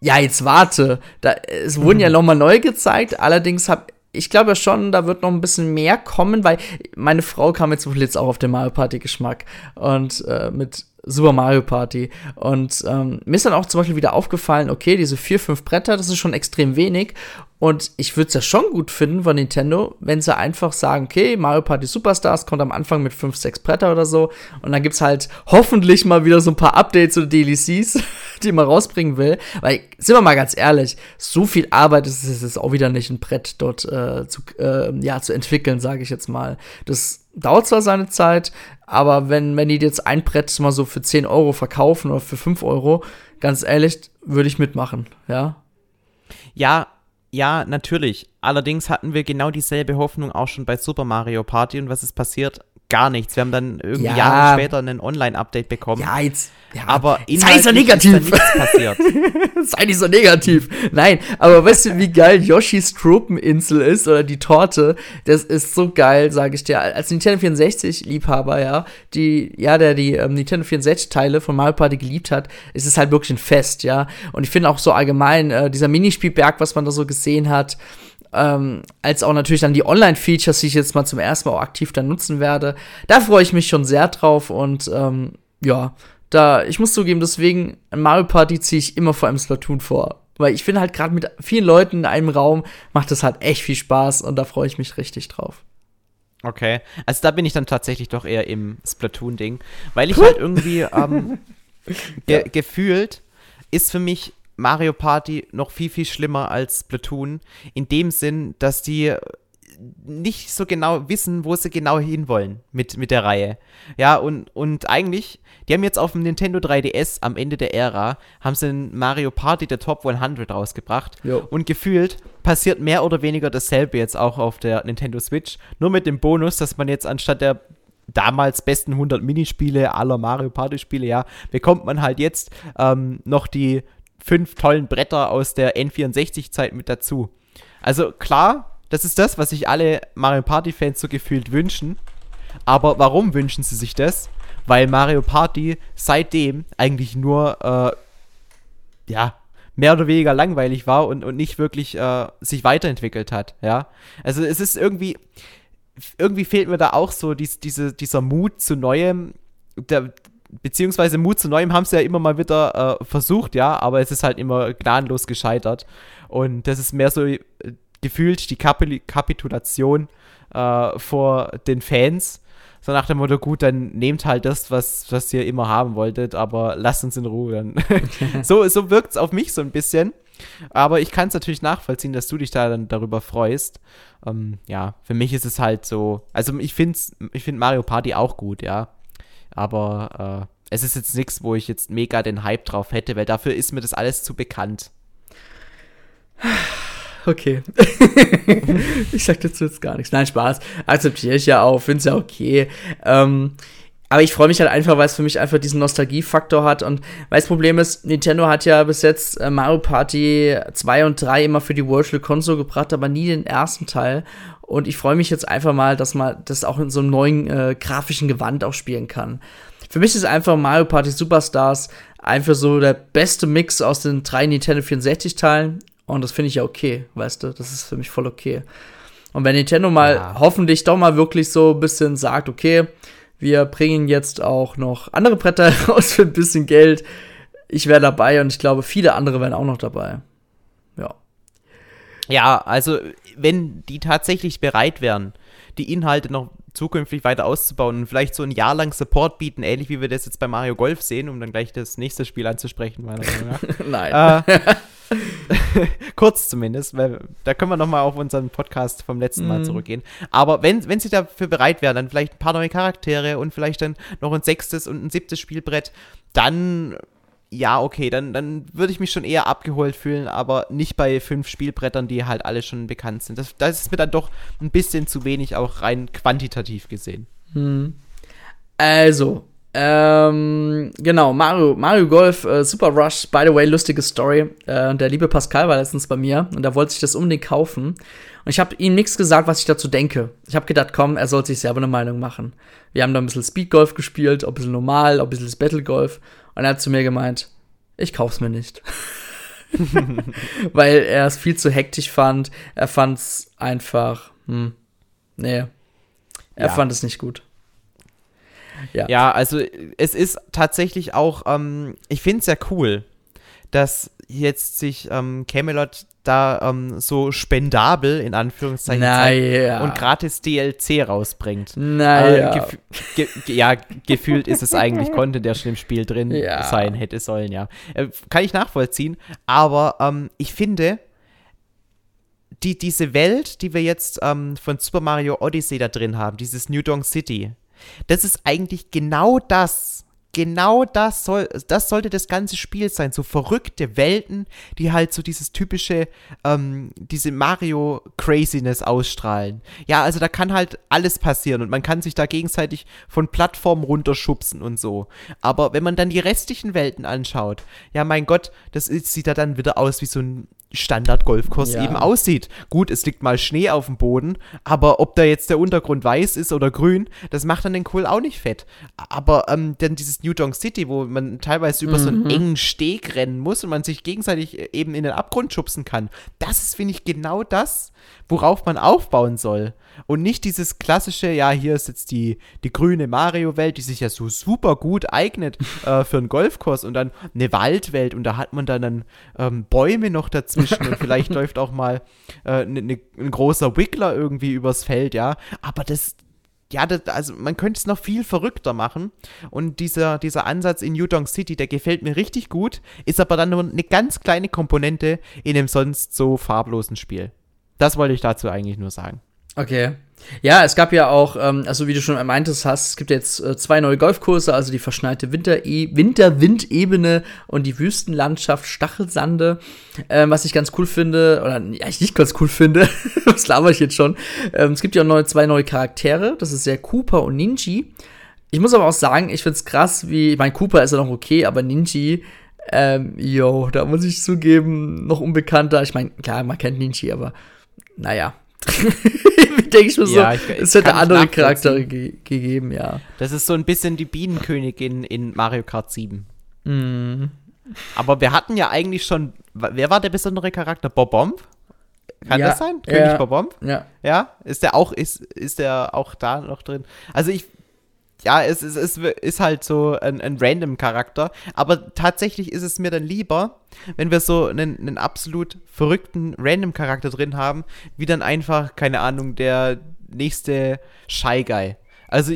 Speaker 1: Ja, jetzt warte. Da, es wurden mhm. ja nochmal neu gezeigt. Allerdings habe ich glaube schon, da wird noch ein bisschen mehr kommen, weil meine Frau kam jetzt jetzt auch auf den Mario Party Geschmack und äh, mit Super Mario Party. Und ähm, mir ist dann auch zum Beispiel wieder aufgefallen, okay, diese vier, fünf Bretter, das ist schon extrem wenig. Und ich würde es ja schon gut finden von Nintendo, wenn sie einfach sagen, okay, Mario Party Superstars kommt am Anfang mit 5, 6 Bretter oder so. Und dann gibt es halt hoffentlich mal wieder so ein paar Updates oder DLCs, die man rausbringen will. Weil, sind wir mal ganz ehrlich, so viel Arbeit ist es jetzt auch wieder nicht, ein Brett dort äh, zu, äh, ja, zu entwickeln, sage ich jetzt mal. Das dauert zwar seine Zeit, aber wenn, wenn die jetzt ein Brett mal so für 10 Euro verkaufen oder für 5 Euro, ganz ehrlich, würde ich mitmachen, ja.
Speaker 2: Ja, ja, natürlich. Allerdings hatten wir genau dieselbe Hoffnung auch schon bei Super Mario Party und was ist passiert? Gar nichts. Wir haben dann irgendwie ja. Jahre später ein Online-Update bekommen.
Speaker 1: Ja, jetzt. Ja,
Speaker 2: aber
Speaker 1: sei so negativ. sei nicht so negativ. Nein, aber weißt du, wie geil Yoshis Tropeninsel ist oder die Torte? Das ist so geil, sage ich dir. Als Nintendo 64-Liebhaber, ja, die, ja, der die ähm, Nintendo 64-Teile von Mario Party geliebt hat, ist es halt wirklich ein Fest, ja. Und ich finde auch so allgemein, äh, dieser Minispielberg, was man da so gesehen hat, ähm, als auch natürlich dann die Online-Features, die ich jetzt mal zum ersten Mal auch aktiv dann nutzen werde. Da freue ich mich schon sehr drauf und ähm, ja, da, ich muss zugeben, deswegen, Mario Party ziehe ich immer vor einem Splatoon vor. Weil ich finde halt gerade mit vielen Leuten in einem Raum macht das halt echt viel Spaß und da freue ich mich richtig drauf.
Speaker 2: Okay, also da bin ich dann tatsächlich doch eher im Splatoon-Ding, weil ich halt irgendwie ähm, ge ja. gefühlt ist für mich Mario Party noch viel, viel schlimmer als Splatoon. In dem Sinn, dass die nicht so genau wissen, wo sie genau hinwollen mit, mit der Reihe. Ja, und, und eigentlich, die haben jetzt auf dem Nintendo 3DS am Ende der Ära, haben sie ein Mario Party der Top 100 rausgebracht. Jo. Und gefühlt passiert mehr oder weniger dasselbe jetzt auch auf der Nintendo Switch. Nur mit dem Bonus, dass man jetzt anstatt der damals besten 100 Minispiele aller Mario Party Spiele, ja, bekommt man halt jetzt ähm, noch die fünf tollen Bretter aus der N64-Zeit mit dazu. Also klar, das ist das, was sich alle Mario Party-Fans so gefühlt wünschen. Aber warum wünschen sie sich das? Weil Mario Party seitdem eigentlich nur, äh, ja, mehr oder weniger langweilig war und, und nicht wirklich äh, sich weiterentwickelt hat, ja. Also es ist irgendwie, irgendwie fehlt mir da auch so dies, diese, dieser Mut zu Neuem. Der, beziehungsweise Mut zu Neuem haben sie ja immer mal wieder äh, versucht, ja, aber es ist halt immer gnadenlos gescheitert. Und das ist mehr so äh, gefühlt die Kapil Kapitulation äh, vor den Fans. So nach dem Motto, gut, dann nehmt halt das, was, was ihr immer haben wolltet, aber lasst uns in Ruhe. Dann. so so wirkt es auf mich so ein bisschen. Aber ich kann es natürlich nachvollziehen, dass du dich da dann darüber freust. Ähm, ja, für mich ist es halt so. Also ich finde ich find Mario Party auch gut, ja. Aber äh, es ist jetzt nichts, wo ich jetzt mega den Hype drauf hätte, weil dafür ist mir das alles zu bekannt.
Speaker 1: Okay. ich sag dazu jetzt gar nichts. Nein, Spaß. Akzeptiere ich ja auch, finde es ja okay. Ähm, aber ich freue mich halt einfach, weil es für mich einfach diesen Nostalgiefaktor hat. Und weil das Problem ist, Nintendo hat ja bis jetzt äh, Mario Party 2 und 3 immer für die Virtual Console gebracht, aber nie den ersten Teil. Und ich freue mich jetzt einfach mal, dass man das auch in so einem neuen äh, grafischen Gewand auch spielen kann. Für mich ist einfach Mario Party Superstars einfach so der beste Mix aus den drei Nintendo 64 Teilen. Und das finde ich ja okay, weißt du? Das ist für mich voll okay. Und wenn Nintendo mal ja. hoffentlich doch mal wirklich so ein bisschen sagt, okay, wir bringen jetzt auch noch andere Bretter raus für ein bisschen Geld. Ich wäre dabei und ich glaube, viele andere wären auch noch dabei. Ja.
Speaker 2: Ja, also wenn die tatsächlich bereit wären, die Inhalte noch zukünftig weiter auszubauen und vielleicht so ein Jahr lang Support bieten, ähnlich wie wir das jetzt bei Mario Golf sehen, um dann gleich das nächste Spiel anzusprechen.
Speaker 1: Nein. Äh,
Speaker 2: kurz zumindest, weil da können wir nochmal auf unseren Podcast vom letzten Mal mm. zurückgehen. Aber wenn, wenn sie dafür bereit wären, dann vielleicht ein paar neue Charaktere und vielleicht dann noch ein sechstes und ein siebtes Spielbrett, dann ja, okay, dann, dann würde ich mich schon eher abgeholt fühlen, aber nicht bei fünf Spielbrettern, die halt alle schon bekannt sind. Das, das ist mir dann doch ein bisschen zu wenig, auch rein quantitativ gesehen.
Speaker 1: Hm. Also, ähm, genau, Mario, Mario Golf, äh, Super Rush, by the way, lustige Story. Äh, der liebe Pascal war letztens bei mir und er wollte sich das unbedingt kaufen. Und ich habe ihm nichts gesagt, was ich dazu denke. Ich habe gedacht, komm, er soll sich selber eine Meinung machen. Wir haben da ein bisschen Speed Golf gespielt, ein bisschen normal, ein bisschen das Battle Golf. Und er hat zu mir gemeint, ich kauf's mir nicht. Weil er es viel zu hektisch fand. Er fand's einfach, hm, nee. Er ja. fand es nicht gut.
Speaker 2: Ja. ja, also es ist tatsächlich auch, ähm, ich finde es ja cool, dass jetzt sich ähm, Camelot da ähm, so spendabel in Anführungszeichen
Speaker 1: naja.
Speaker 2: und gratis DLC rausbringt.
Speaker 1: Naja.
Speaker 2: Äh, gef ge ja, gefühlt ist es eigentlich Content, der schon im Spiel drin ja. sein hätte sollen, ja. Äh, kann ich nachvollziehen, aber ähm, ich finde, die, diese Welt, die wir jetzt ähm, von Super Mario Odyssey da drin haben, dieses New Donk City, das ist eigentlich genau das, genau das soll, das sollte das ganze Spiel sein. So verrückte Welten, die halt so dieses typische, ähm, diese Mario-Craziness ausstrahlen. Ja, also da kann halt alles passieren und man kann sich da gegenseitig von Plattformen runterschubsen und so. Aber wenn man dann die restlichen Welten anschaut, ja, mein Gott, das sieht da dann wieder aus wie so ein Standard-Golfkurs ja. eben aussieht. Gut, es liegt mal Schnee auf dem Boden, aber ob da jetzt der Untergrund weiß ist oder grün, das macht dann den Kohl auch nicht fett. Aber ähm, dann dieses New Donk City, wo man teilweise über mhm. so einen mhm. engen Steg rennen muss und man sich gegenseitig äh, eben in den Abgrund schubsen kann, das ist, finde ich, genau das, worauf man aufbauen soll. Und nicht dieses klassische, ja, hier ist jetzt die, die grüne Mario-Welt, die sich ja so super gut eignet äh, für einen Golfkurs und dann eine Waldwelt und da hat man dann, dann ähm, Bäume noch dazwischen und vielleicht läuft auch mal äh, ne, ne, ein großer Wiggler irgendwie übers Feld, ja. Aber das, ja, das, also man könnte es noch viel verrückter machen. Und dieser, dieser Ansatz in Udon City, der gefällt mir richtig gut, ist aber dann nur eine ganz kleine Komponente in dem sonst so farblosen Spiel. Das wollte ich dazu eigentlich nur sagen.
Speaker 1: Okay. Ja, es gab ja auch, ähm, also wie du schon meintest hast, es gibt jetzt äh, zwei neue Golfkurse, also die verschneite Winter Winterwindebene und die Wüstenlandschaft Stachelsande. Ähm, was ich ganz cool finde, oder ja, ich nicht ganz cool finde, was laber ich jetzt schon. Ähm, es gibt ja auch neue, zwei neue Charaktere, das ist ja Cooper und Ninji. Ich muss aber auch sagen, ich find's krass, wie, ich meine, Cooper ist ja noch okay, aber Ninji, ähm, yo, da muss ich zugeben, noch unbekannter. Ich meine, klar, man kennt Ninji, aber naja, denke ich mir ja, so, ich, es hätte andere Charaktere ge gegeben, ja.
Speaker 2: Das ist so ein bisschen die Bienenkönigin in Mario Kart 7.
Speaker 1: Mm.
Speaker 2: Aber wir hatten ja eigentlich schon, wer war der besondere Charakter? Bobomb? Kann ja, das sein? König ja, Bobomb?
Speaker 1: Ja.
Speaker 2: Ja? Ist der auch, ist, ist der auch da noch drin? Also ich, ja, es, es, es ist halt so ein, ein random Charakter, aber tatsächlich ist es mir dann lieber, wenn wir so einen, einen absolut verrückten random Charakter drin haben, wie dann einfach, keine Ahnung, der nächste Shy Guy. Also,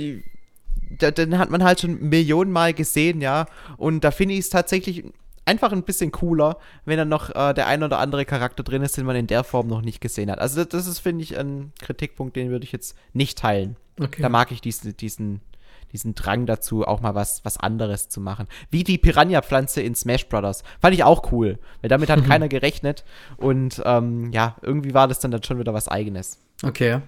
Speaker 2: da, den hat man halt schon Millionen Mal gesehen, ja, und da finde ich es tatsächlich einfach ein bisschen cooler, wenn dann noch äh, der ein oder andere Charakter drin ist, den man in der Form noch nicht gesehen hat. Also das, das ist, finde ich, ein Kritikpunkt, den würde ich jetzt nicht teilen. Okay. Da mag ich diesen, diesen diesen Drang dazu, auch mal was, was anderes zu machen. Wie die Piranha-Pflanze in Smash Brothers. Fand ich auch cool, weil damit hat mhm. keiner gerechnet. Und ähm, ja, irgendwie war das dann, dann schon wieder was Eigenes.
Speaker 1: Okay.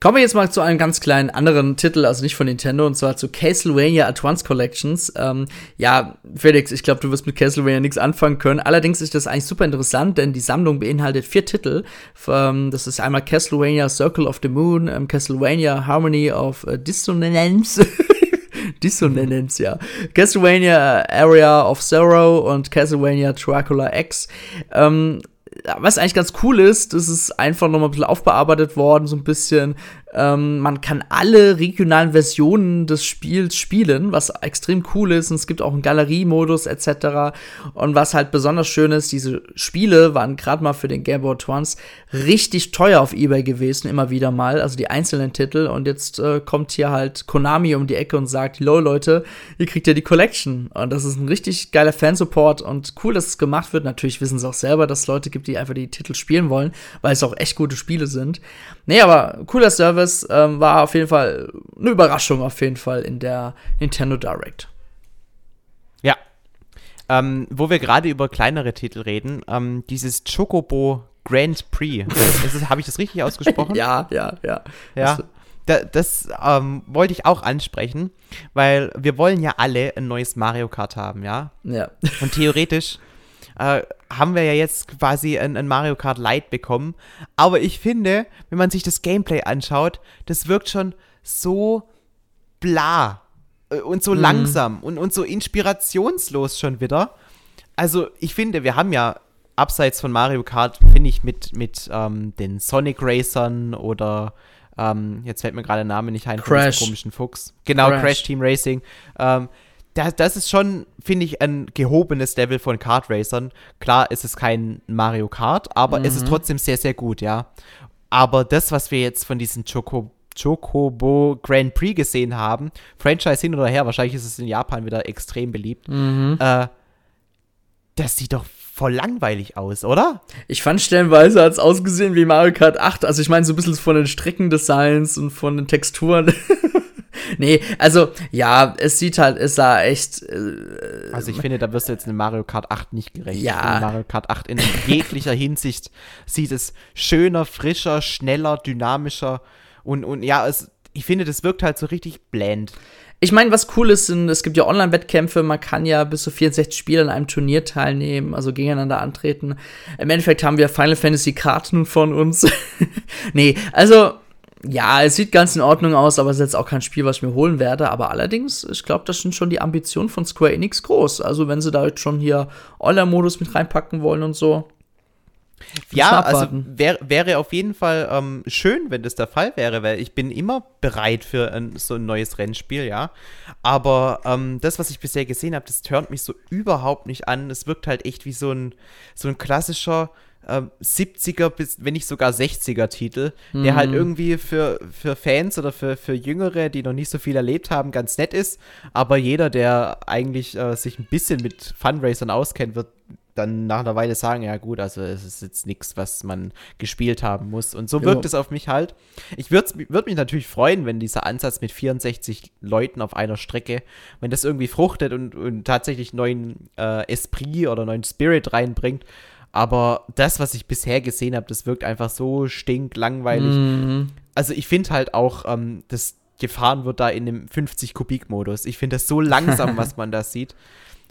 Speaker 1: Kommen wir jetzt mal zu einem ganz kleinen anderen Titel, also nicht von Nintendo, und zwar zu Castlevania Advance Collections. Ähm, ja, Felix, ich glaube, du wirst mit Castlevania nichts anfangen können. Allerdings ist das eigentlich super interessant, denn die Sammlung beinhaltet vier Titel. Ähm, das ist einmal Castlevania Circle of the Moon, ähm, Castlevania Harmony of äh, Dissonance. Dissonance, ja. Castlevania Area of Sorrow und Castlevania Dracula X. Ähm, was eigentlich ganz cool ist, das ist einfach nochmal ein bisschen aufbearbeitet worden, so ein bisschen. Ähm, man kann alle regionalen Versionen des Spiels spielen, was extrem cool ist. Und es gibt auch einen Galeriemodus etc. Und was halt besonders schön ist, diese Spiele waren gerade mal für den Game Boy Advance richtig teuer auf eBay gewesen, immer wieder mal. Also die einzelnen Titel. Und jetzt äh, kommt hier halt Konami um die Ecke und sagt, lol Leute, ihr kriegt ja die Collection. Und das ist ein richtig geiler Fansupport und cool, dass es gemacht wird. Natürlich wissen sie auch selber, dass es Leute gibt, die einfach die Titel spielen wollen, weil es auch echt gute Spiele sind. Nee, aber cooler Service ähm, war auf jeden Fall eine Überraschung auf jeden Fall in der Nintendo Direct.
Speaker 2: Ja. Ähm, wo wir gerade über kleinere Titel reden, ähm, dieses Chocobo Grand Prix. Habe ich das richtig ausgesprochen?
Speaker 1: ja, ja, ja.
Speaker 2: Ja. Das, das ähm, wollte ich auch ansprechen, weil wir wollen ja alle ein neues Mario Kart haben, ja?
Speaker 1: Ja.
Speaker 2: Und theoretisch äh, haben wir ja jetzt quasi ein, ein, Mario Kart Lite bekommen. Aber ich finde, wenn man sich das Gameplay anschaut, das wirkt schon so bla äh, und so mhm. langsam und, und so inspirationslos schon wieder. Also ich finde, wir haben ja abseits von Mario Kart, finde ich, mit, mit ähm, den Sonic Racern oder ähm, jetzt fällt mir gerade der Name nicht ein,
Speaker 1: Crash.
Speaker 2: komischen Fuchs. Genau, Crash, Crash Team Racing. Ähm, das, das ist schon, finde ich, ein gehobenes Level von Kart Racern. Klar ist es kein Mario Kart, aber mhm. es ist mhm. trotzdem sehr, sehr gut, ja. Aber das, was wir jetzt von diesem Choco, Chocobo Grand Prix gesehen haben, Franchise hin oder her, wahrscheinlich ist es in Japan wieder extrem beliebt,
Speaker 1: mhm.
Speaker 2: äh, das sieht doch voll langweilig aus, oder?
Speaker 1: Ich fand stellenweise hat es ausgesehen wie Mario Kart 8. Also ich meine so ein bisschen von den Streckendesigns und von den Texturen. nee, also ja, es sieht halt, es sah echt. Äh,
Speaker 2: also ich finde, da wirst du jetzt in Mario Kart 8 nicht gerecht.
Speaker 1: Ja.
Speaker 2: In Mario Kart 8 in jeglicher Hinsicht sieht es schöner, frischer, schneller, dynamischer und, und ja, es, ich finde, das wirkt halt so richtig bland.
Speaker 1: Ich meine, was cool ist, sind, es gibt ja Online-Wettkämpfe, man kann ja bis zu 64 Spiele an einem Turnier teilnehmen, also gegeneinander antreten. Im Endeffekt haben wir Final Fantasy Karten von uns. nee, also ja, es sieht ganz in Ordnung aus, aber es ist jetzt auch kein Spiel, was ich mir holen werde. Aber allerdings, ich glaube, das sind schon die Ambitionen von Square Enix groß. Also, wenn sie da jetzt schon hier Online-Modus mit reinpacken wollen und so.
Speaker 2: Ja, also wär, wäre auf jeden Fall ähm, schön, wenn das der Fall wäre, weil ich bin immer bereit für ein, so ein neues Rennspiel, ja. Aber ähm, das, was ich bisher gesehen habe, das turnt mich so überhaupt nicht an. Es wirkt halt echt wie so ein, so ein klassischer 70er ähm, bis, wenn nicht sogar 60er Titel, mhm. der halt mhm. irgendwie für, für Fans oder für, für Jüngere, die noch nicht so viel erlebt haben, ganz nett ist. Aber jeder, der eigentlich äh, sich ein bisschen mit Fundraisern auskennt, wird dann nach einer Weile sagen, ja gut, also es ist jetzt nichts, was man gespielt haben muss. Und so wirkt ja. es auf mich halt. Ich würde würd mich natürlich freuen, wenn dieser Ansatz mit 64 Leuten auf einer Strecke, wenn das irgendwie fruchtet und, und tatsächlich neuen äh, Esprit oder neuen Spirit reinbringt. Aber das, was ich bisher gesehen habe, das wirkt einfach so stinklangweilig. Mhm. Also ich finde halt auch, ähm, das gefahren wird da in dem 50-Kubik-Modus. Ich finde das so langsam, was man da sieht.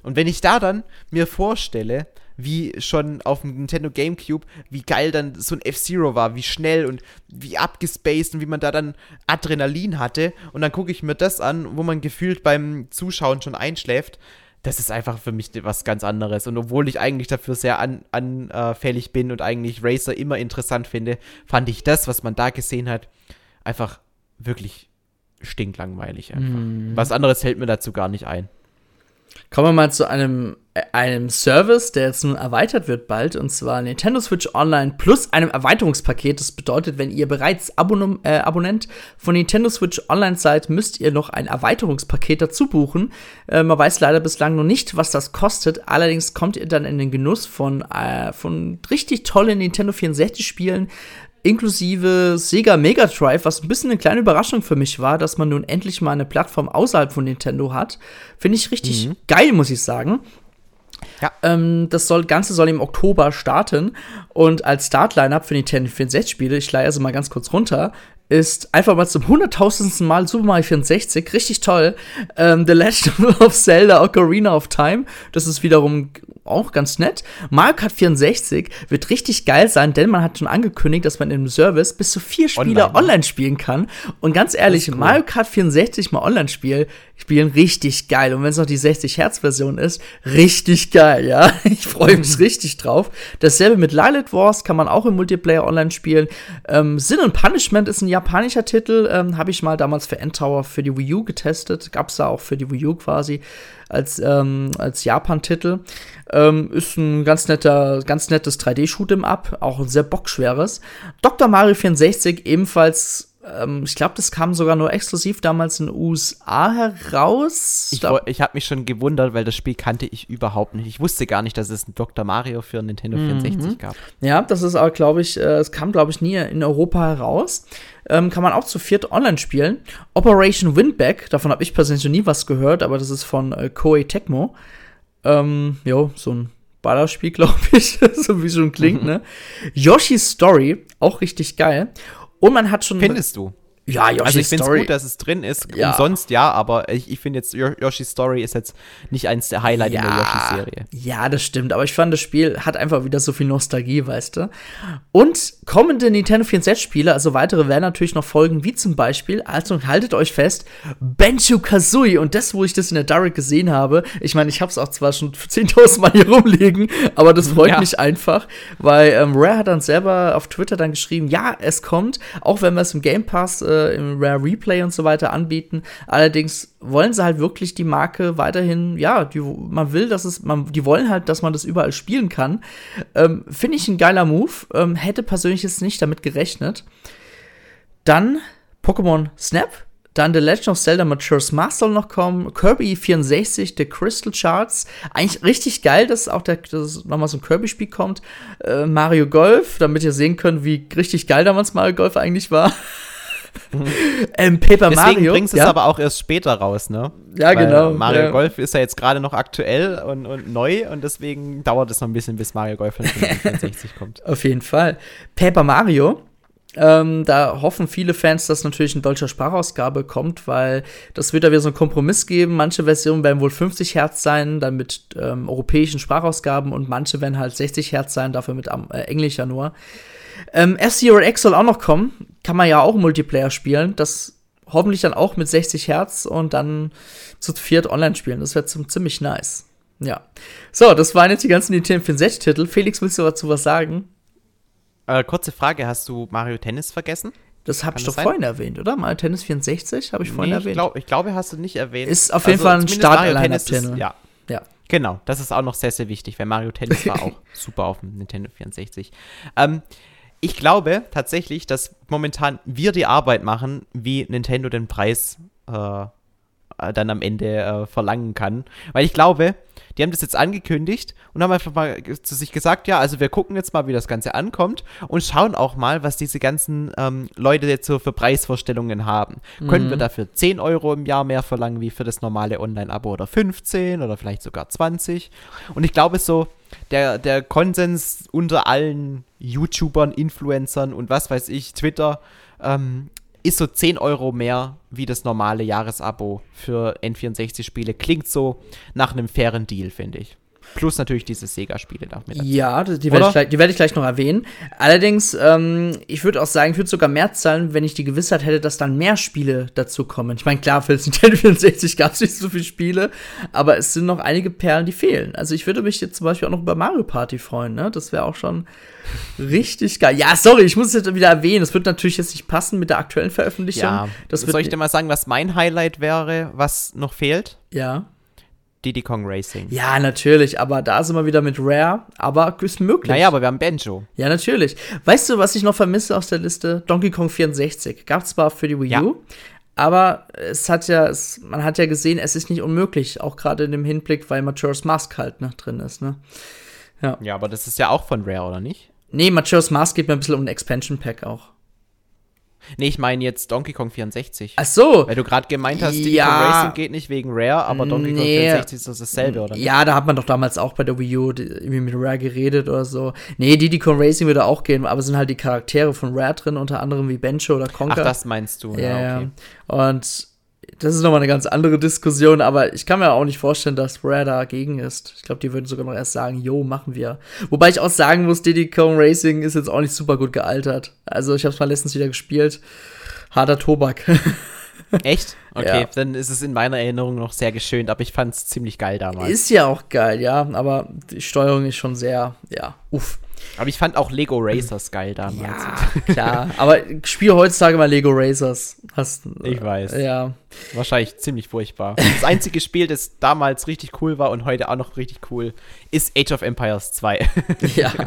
Speaker 2: Und wenn ich da dann mir vorstelle, wie schon auf dem Nintendo GameCube, wie geil dann so ein F-Zero war, wie schnell und wie abgespaced und wie man da dann Adrenalin hatte. Und dann gucke ich mir das an, wo man gefühlt beim Zuschauen schon einschläft das ist einfach für mich was ganz anderes. Und obwohl ich eigentlich dafür sehr an, anfällig bin und eigentlich Racer immer interessant finde, fand ich das, was man da gesehen hat, einfach wirklich stinklangweilig. Einfach. Mm. Was anderes fällt mir dazu gar nicht ein.
Speaker 1: Kommen wir mal zu einem, äh, einem Service, der jetzt nun erweitert wird bald, und zwar Nintendo Switch Online plus einem Erweiterungspaket. Das bedeutet, wenn ihr bereits Abon äh, Abonnent von Nintendo Switch Online seid, müsst ihr noch ein Erweiterungspaket dazu buchen. Äh, man weiß leider bislang noch nicht, was das kostet. Allerdings kommt ihr dann in den Genuss von, äh, von richtig tollen Nintendo 64 Spielen, inklusive Sega Mega Drive, was ein bisschen eine kleine Überraschung für mich war, dass man nun endlich mal eine Plattform außerhalb von Nintendo hat. Finde ich richtig mhm. geil, muss ich sagen. Ja. Ähm, das soll, Ganze soll im Oktober starten. Und als Startline-Up für die 64-Spiele, ich leihe also mal ganz kurz runter, ist einfach mal zum hunderttausendsten Mal Super Mario 64, richtig toll. Ähm, The Legend of Zelda Ocarina of Time, das ist wiederum auch ganz nett. Mario Kart 64 wird richtig geil sein, denn man hat schon angekündigt, dass man im Service bis zu vier Spieler online, online spielen kann. Und ganz ehrlich, cool. Mario Kart 64 mal online spielen, spielen richtig geil. Und wenn es noch die 60 Hertz Version ist, richtig geil, ja. Ich freue mich richtig drauf. Dasselbe mit Lilith Wars kann man auch im Multiplayer online spielen. Ähm, Sin and Punishment ist ein japanischer Titel, ähm, habe ich mal damals für Endtower für die Wii U getestet. Gab's da auch für die Wii U quasi als, ähm, als Japan-Titel. Ähm, ist ein ganz netter, ganz nettes 3D-Shoot'em Up, auch ein sehr bockschweres. Dr. Mario 64 ebenfalls ähm, ich glaube, das kam sogar nur exklusiv damals in den USA heraus.
Speaker 2: Ich, ich habe mich schon gewundert, weil das Spiel kannte ich überhaupt nicht. Ich wusste gar nicht, dass es ein Dr. Mario für Nintendo mhm. 64 gab.
Speaker 1: Ja, das ist aber, glaube ich, äh, es kam, glaube ich, nie in Europa heraus. Ähm, kann man auch zu viert online spielen. Operation Windback, davon habe ich persönlich noch nie was gehört, aber das ist von äh, Koei Tecmo. Ähm, jo, so ein Ballerspiel, glaube ich, so wie schon klingt, mhm. ne? Yoshi's Story, auch richtig geil. Und man hat schon.
Speaker 2: Findest du? Ja, Yoshi's Also ich finde es gut, dass es drin ist. Ja. Umsonst ja, aber ich, ich finde jetzt, Yoshi's Story ist jetzt nicht eins der Highlights ja, in der Yoshi-Serie.
Speaker 1: Ja, das stimmt. Aber ich fand, das Spiel hat einfach wieder so viel Nostalgie, weißt du. Und kommende Nintendo 64-Spiele, also weitere werden natürlich noch folgen, wie zum Beispiel, also haltet euch fest, Benjo Kazooie. Und das, wo ich das in der Direct gesehen habe, ich meine, ich habe es auch zwar schon 10.000 Mal hier rumliegen, aber das freut ja. mich einfach, weil ähm, Rare hat dann selber auf Twitter dann geschrieben, ja, es kommt, auch wenn wir es im Game Pass äh, äh, im Rare Replay und so weiter anbieten. Allerdings wollen sie halt wirklich die Marke weiterhin, ja, die, man will, dass es, man, die wollen halt, dass man das überall spielen kann. Ähm, Finde ich ein geiler Move. Ähm, hätte persönlich jetzt nicht damit gerechnet. Dann Pokémon Snap. Dann The Legend of Zelda Matures Mask soll noch kommen. Kirby 64, The Crystal Charts. Eigentlich richtig geil, dass auch der, dass nochmal so ein Kirby-Spiel kommt. Äh, Mario Golf, damit ihr sehen könnt, wie richtig geil damals Mario Golf eigentlich war.
Speaker 2: ähm, Paper Deswegen Mario. bringst du ja? es aber auch erst später raus, ne?
Speaker 1: Ja, Weil genau.
Speaker 2: Mario
Speaker 1: ja.
Speaker 2: Golf ist ja jetzt gerade noch aktuell und, und neu und deswegen dauert es noch ein bisschen, bis Mario Golf 65 kommt.
Speaker 1: Auf jeden Fall. Paper Mario. Ähm, da hoffen viele Fans, dass natürlich eine deutsche Sprachausgabe kommt, weil das wird da wieder so einen Kompromiss geben. Manche Versionen werden wohl 50 Hertz sein, dann mit ähm, europäischen Sprachausgaben und manche werden halt 60 Hertz sein, dafür mit äh, englischer nur. Ähm, F-Zero X soll auch noch kommen. Kann man ja auch Multiplayer spielen. Das hoffentlich dann auch mit 60 Hertz und dann zu viert online spielen. Das wäre ziemlich nice. Ja. So, das waren jetzt die ganzen Nintendo 64-Titel. Felix, willst du dazu was sagen?
Speaker 2: Äh, kurze Frage: Hast du Mario Tennis vergessen?
Speaker 1: Das habe ich doch sein? vorhin erwähnt, oder? Mario Tennis 64 habe ich vorhin nee, erwähnt. Ich,
Speaker 2: glaub, ich glaube, hast du nicht erwähnt.
Speaker 1: Ist auf jeden also Fall ein Start-Line-Up-Channel.
Speaker 2: Ja. ja. Genau, das ist auch noch sehr, sehr wichtig, weil Mario Tennis war auch super auf dem Nintendo 64. Ähm, ich glaube tatsächlich, dass momentan wir die Arbeit machen, wie Nintendo den Preis äh, dann am Ende äh, verlangen kann. Weil ich glaube, die haben das jetzt angekündigt und haben einfach mal zu sich gesagt, ja, also wir gucken jetzt mal, wie das Ganze ankommt und schauen auch mal, was diese ganzen ähm, Leute jetzt so für Preisvorstellungen haben. Mhm. Können wir dafür 10 Euro im Jahr mehr verlangen wie für das normale Online-Abo oder 15 oder vielleicht sogar 20? Und ich glaube so, der, der Konsens unter allen YouTubern, Influencern und was weiß ich, Twitter, ähm, ist so 10 Euro mehr wie das normale Jahresabo für N64-Spiele. Klingt so nach einem fairen Deal, finde ich. Plus natürlich diese Sega-Spiele da
Speaker 1: mit. Ja, die werde, ich gleich, die werde ich gleich noch erwähnen. Allerdings, ähm, ich würde auch sagen, ich würde sogar mehr zahlen, wenn ich die Gewissheit hätte, dass dann mehr Spiele dazu kommen. Ich meine, klar, für das Nintendo 64 gab es nicht so viele Spiele, aber es sind noch einige Perlen, die fehlen. Also ich würde mich jetzt zum Beispiel auch noch über Mario Party freuen, ne? Das wäre auch schon richtig geil. Ja, sorry, ich muss es jetzt wieder erwähnen. Das wird natürlich jetzt nicht passen mit der aktuellen Veröffentlichung. Ja,
Speaker 2: das soll ich dir mal sagen, was mein Highlight wäre, was noch fehlt?
Speaker 1: Ja.
Speaker 2: Diddy Kong Racing.
Speaker 1: Ja, natürlich, aber da sind wir wieder mit Rare, aber ist möglich.
Speaker 2: Naja, aber wir haben Banjo.
Speaker 1: Ja, natürlich. Weißt du, was ich noch vermisse aus der Liste? Donkey Kong 64. Gab es zwar für die Wii U, ja. aber es hat ja, es, man hat ja gesehen, es ist nicht unmöglich, auch gerade in dem Hinblick, weil Majora's Mask halt ne, drin ist, ne?
Speaker 2: Ja. ja, aber das ist ja auch von Rare, oder nicht?
Speaker 1: Nee, Majora's Mask geht mir ein bisschen um ein Expansion Pack auch.
Speaker 2: Nee, ich meine jetzt Donkey Kong 64.
Speaker 1: Ach so.
Speaker 2: Weil du gerade gemeint hast, Diddy
Speaker 1: Ja.
Speaker 2: Kong Racing geht nicht wegen Rare, aber Donkey Kong
Speaker 1: Nee.
Speaker 2: 64 ist das dasselbe, oder? nicht?
Speaker 1: Ja, da hat man doch damals auch bei der Wii U irgendwie mit Rare geredet oder so. Nee, Diddy Kong Racing würde auch gehen, aber sind halt die Charaktere von Rare drin, unter anderem wie Bencho oder
Speaker 2: Ach,
Speaker 1: Conker.
Speaker 2: das meinst du,
Speaker 1: ja,
Speaker 2: ja,
Speaker 1: ja.
Speaker 2: okay.
Speaker 1: Und das ist nochmal eine ganz andere Diskussion, aber ich kann mir auch nicht vorstellen, dass Rare dagegen ist. Ich glaube, die würden sogar noch erst sagen, jo, machen wir. Wobei ich auch sagen muss, Diddy Kong Racing ist jetzt auch nicht super gut gealtert. Also ich habe es mal letztens wieder gespielt. Harter Tobak.
Speaker 2: Echt? Okay,
Speaker 1: Ja.
Speaker 2: dann ist es in meiner Erinnerung noch sehr geschönt, aber ich fand es ziemlich geil damals.
Speaker 1: ist ja auch geil, ja, aber die Steuerung ist schon sehr, ja, uff.
Speaker 2: Aber ich fand auch Lego Racers geil damals.
Speaker 1: Ja, klar. Aber spiel heutzutage mal Lego Racers. Hast,
Speaker 2: Ich weiß.
Speaker 1: Ja.
Speaker 2: Wahrscheinlich ziemlich furchtbar. Das einzige Spiel, das damals richtig cool war und heute auch noch richtig cool, ist Age of Empires 2.
Speaker 1: ja.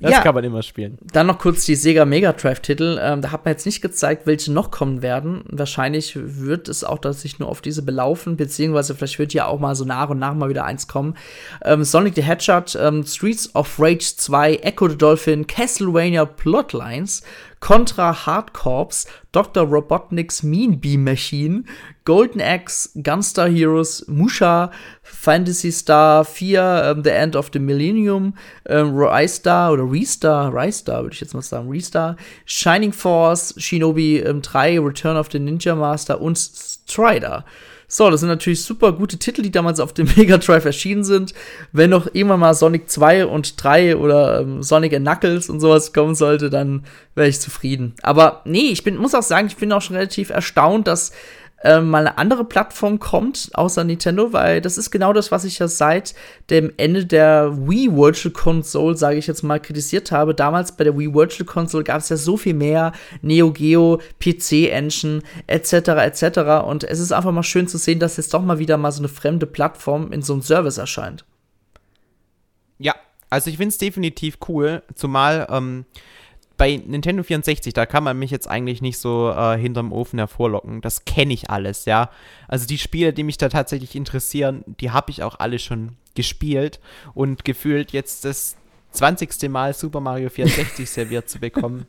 Speaker 2: Das
Speaker 1: Ja.
Speaker 2: kann man immer spielen.
Speaker 1: Dann noch kurz die Sega Mega Drive Titel. Ähm, da hat man jetzt nicht gezeigt, welche noch kommen werden. Wahrscheinlich wird es auch dass sich nur auf diese belaufen, beziehungsweise vielleicht wird ja auch mal so nach und nach mal wieder eins kommen. Ähm, Sonic the Hedgehog, ähm, Streets of Rage 2, Echo the Dolphin, Castlevania Plotlines, Contra Hard Corps, Dr. Robotnik's Mean Beam Machine, Golden Axe, Gunstar Heroes, Musha, Fantasy Star 4, ähm, The End of the Millennium, ähm, Ristar oder Restar, Ristar würde ich jetzt mal sagen, Restar, Shining Force, Shinobi ähm, 3, Return of the Ninja Master und Strider. So, das sind natürlich super gute Titel, die damals auf dem Mega Drive erschienen sind. Wenn noch irgendwann mal Sonic 2 und 3 oder ähm, Sonic Knuckles und sowas kommen sollte, dann wäre ich zufrieden. Aber nee, ich bin, muss auch sagen, ich bin auch schon relativ erstaunt, dass ähm, mal eine andere Plattform kommt, außer Nintendo, weil das ist genau das, was ich ja seit dem Ende der Wii Virtual Console, sage ich jetzt mal, kritisiert habe. Damals bei der Wii Virtual Console gab es ja so viel mehr Neo Geo, PC Engine etc. etc. Und es ist einfach mal schön zu sehen, dass jetzt doch mal wieder mal so eine fremde Plattform in so einem Service erscheint.
Speaker 2: Ja, also ich finde es definitiv cool, zumal ähm, bei Nintendo 64, da kann man mich jetzt eigentlich nicht so äh, hinterm Ofen hervorlocken. Das kenne ich alles, ja. Also die Spiele, die mich da tatsächlich interessieren, die habe ich auch alle schon gespielt und gefühlt jetzt das 20. Mal Super Mario 64 serviert zu bekommen.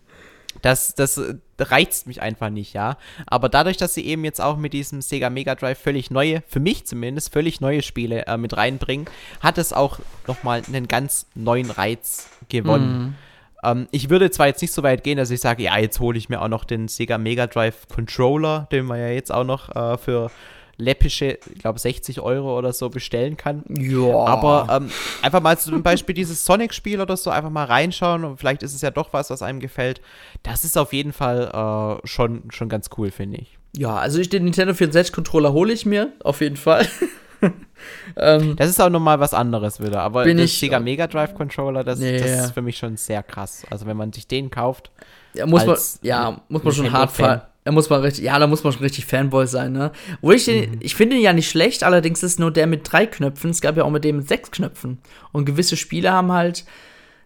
Speaker 2: Das, das äh, reizt mich einfach nicht, ja. Aber dadurch, dass sie eben jetzt auch mit diesem Sega Mega Drive völlig neue, für mich zumindest, völlig neue Spiele äh, mit reinbringen, hat es auch nochmal einen ganz neuen Reiz gewonnen. Ähm, ich würde zwar jetzt nicht so weit gehen, dass ich sage, ja, jetzt hole ich mir auch noch den Sega Mega Drive Controller, den man ja jetzt auch noch äh, für läppische, ich glaube 60 Euro oder so bestellen kann.
Speaker 1: Ja.
Speaker 2: Aber ähm, einfach mal zum Beispiel dieses Sonic-Spiel oder so einfach mal reinschauen und vielleicht ist es ja doch was, was einem gefällt. Das ist auf jeden Fall äh, schon, schon ganz cool, finde ich.
Speaker 1: ja, also ich den Nintendo 64 Controller hole ich mir, auf jeden Fall. ähm,
Speaker 2: Das ist auch nochmal was anderes wieder. Aber
Speaker 1: Bin
Speaker 2: der
Speaker 1: ich-
Speaker 2: Sega Mega Drive Controller, das,
Speaker 1: Nee.
Speaker 2: das ist für mich schon sehr krass. Also wenn man sich den kauft,
Speaker 1: Ja, muss man, ja, muss man schon hart fahren. Da muss man richtig, ja, da muss man schon richtig Fanboy sein, ne? Wo ich den, ich finde ihn ja nicht schlecht, allerdings ist nur der mit drei Knöpfen. Es gab ja auch mit dem mit sechs Knöpfen. Und gewisse Spiele haben halt,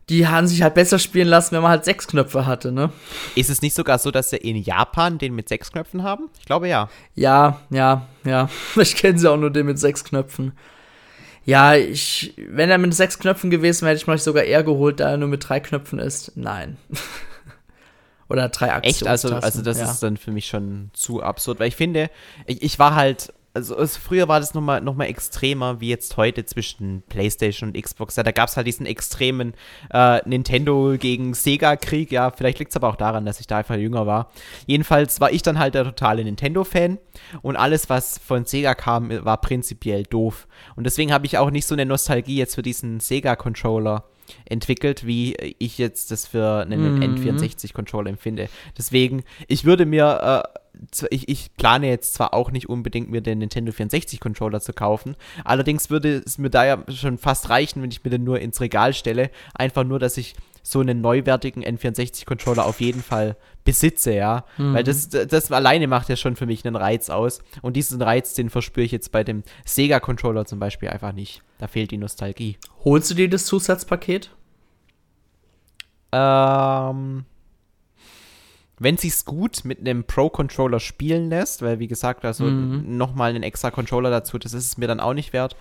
Speaker 1: die haben sich halt besser spielen lassen, wenn man halt sechs Knöpfe hatte, ne?
Speaker 2: ist es nicht sogar so, dass sie in Japan den mit sechs Knöpfen haben? Ich glaube ja.
Speaker 1: Ja, ja, ja. Ich kenne sie auch nur den mit sechs Knöpfen. Ja, ich, wenn er mit sechs Knöpfen gewesen wäre, hätte ich mal sogar eher geholt, da er nur mit drei Knöpfen ist. Nein. Oder drei
Speaker 2: Echt? Also, also das
Speaker 1: ja.
Speaker 2: ist dann für mich schon zu absurd, weil ich finde, ich, ich war halt, also es, früher war das nochmal noch mal extremer wie jetzt heute zwischen PlayStation und Xbox. Ja, da gab es halt diesen extremen äh, Nintendo gegen Sega-Krieg. Ja, vielleicht liegt es aber auch daran, dass ich da einfach jünger war. Jedenfalls war ich dann halt der totale Nintendo-Fan und alles, was von Sega kam, war prinzipiell doof. Und deswegen habe ich auch nicht so eine Nostalgie jetzt für diesen Sega-Controller entwickelt, wie ich jetzt das für einen
Speaker 1: Mhm.
Speaker 2: N64-Controller empfinde. Deswegen, ich würde mir, äh, ich, ich plane jetzt zwar auch nicht unbedingt mir den Nintendo 64-Controller zu kaufen, allerdings würde es mir da ja schon fast reichen, wenn ich mir den nur ins Regal stelle, einfach nur, dass ich so einen neuwertigen N64-Controller auf jeden Fall besitze, ja. Weil das, das alleine macht ja schon für mich einen Reiz aus. Und diesen Reiz, den verspüre ich jetzt bei dem Sega-Controller zum Beispiel einfach nicht. Da fehlt die Nostalgie.
Speaker 1: Holst du dir das Zusatzpaket?
Speaker 2: Ähm, wenn sich's gut mit einem Pro-Controller spielen lässt, weil wie gesagt, also
Speaker 1: Mhm.
Speaker 2: nochmal einen extra Controller dazu, das ist es mir dann auch nicht wert,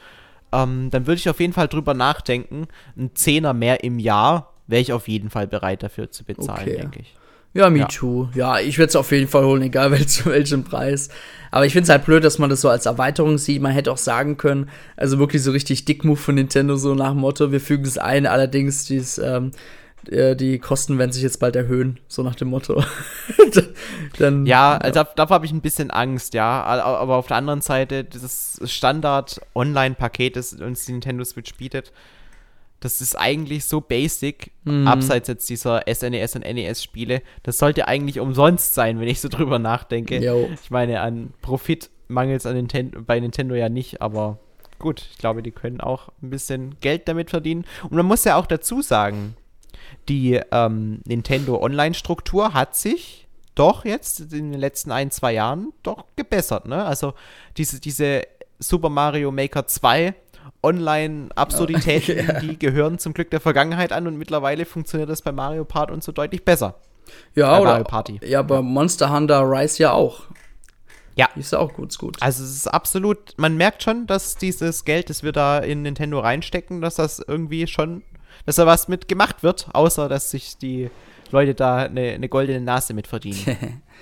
Speaker 2: ähm, dann würde ich auf jeden Fall drüber nachdenken. Ein Zehner mehr im Jahr wäre ich auf jeden Fall bereit dafür zu bezahlen,
Speaker 1: Okay.
Speaker 2: denke ich.
Speaker 1: Ja, me ja. too. Ja, ich würde es auf jeden Fall holen, egal wel zu welchem Preis. Aber ich finde es halt blöd, dass man das so als Erweiterung sieht. Man hätte auch sagen können, also wirklich so richtig Dickmove von Nintendo, so nach dem Motto, wir fügen es ein, allerdings dies, ähm, äh, die Kosten werden sich jetzt bald erhöhen, so nach dem Motto.
Speaker 2: Dann, ja, also ja. davor habe ich ein bisschen Angst, ja. Aber auf der anderen Seite, dieses Standard-Online-Paket, das uns die Nintendo Switch bietet, das ist eigentlich so basic, mhm. abseits jetzt dieser SNES e und NES-Spiele. Das sollte eigentlich umsonst sein, wenn ich so drüber nachdenke. Jo. Ich meine, an Profit mangelt es Ninten bei Nintendo ja nicht, aber gut, ich glaube, die können auch ein bisschen Geld damit verdienen. Und man muss ja auch dazu sagen, die ähm, Nintendo Online-Struktur hat sich doch jetzt in den letzten ein, zwei Jahren doch gebessert. Ne? Also diese, diese Super Mario Maker 2 Online-Absurditäten, ja. die gehören zum Glück der Vergangenheit an und mittlerweile funktioniert das bei Mario Part und so deutlich besser.
Speaker 1: Ja, oder? Mario Party. Ja, bei Monster Hunter Rise ja auch.
Speaker 2: Ja. Die ist ja auch gut, gut. Also es ist absolut, man merkt schon, dass dieses Geld, das wir da in Nintendo reinstecken, dass das irgendwie schon, dass da was mit gemacht wird, außer dass sich die Leute da eine, eine goldene Nase mit verdienen.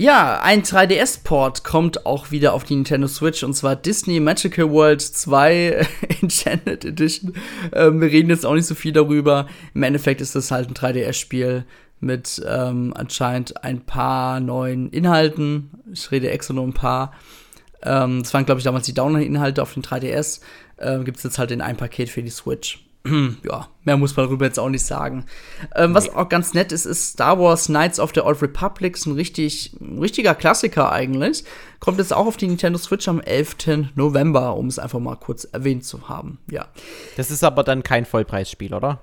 Speaker 1: Ja, ein 3DS-Port kommt auch wieder auf die Nintendo Switch und zwar Disney Magical World 2 Enchanted Edition. Ähm, wir reden jetzt auch nicht so viel darüber. Im Endeffekt ist das halt ein 3DS-Spiel mit ähm, anscheinend ein paar neuen Inhalten. Ich rede extra nur ein paar. Ähm, das waren, glaube ich, damals die Download-Inhalte auf den 3DS. Ähm, Gibt es jetzt halt in ein Paket für die Switch. ja, mehr muss man darüber jetzt auch nicht sagen. Ähm, was auch ganz nett ist, ist Star Wars Knights of the Old Republic, ist ein richtig, ein richtiger Klassiker eigentlich. Kommt jetzt auch auf die Nintendo Switch am 11. November, um es einfach mal kurz erwähnt zu haben. Ja.
Speaker 2: Das ist aber dann kein Vollpreisspiel, oder?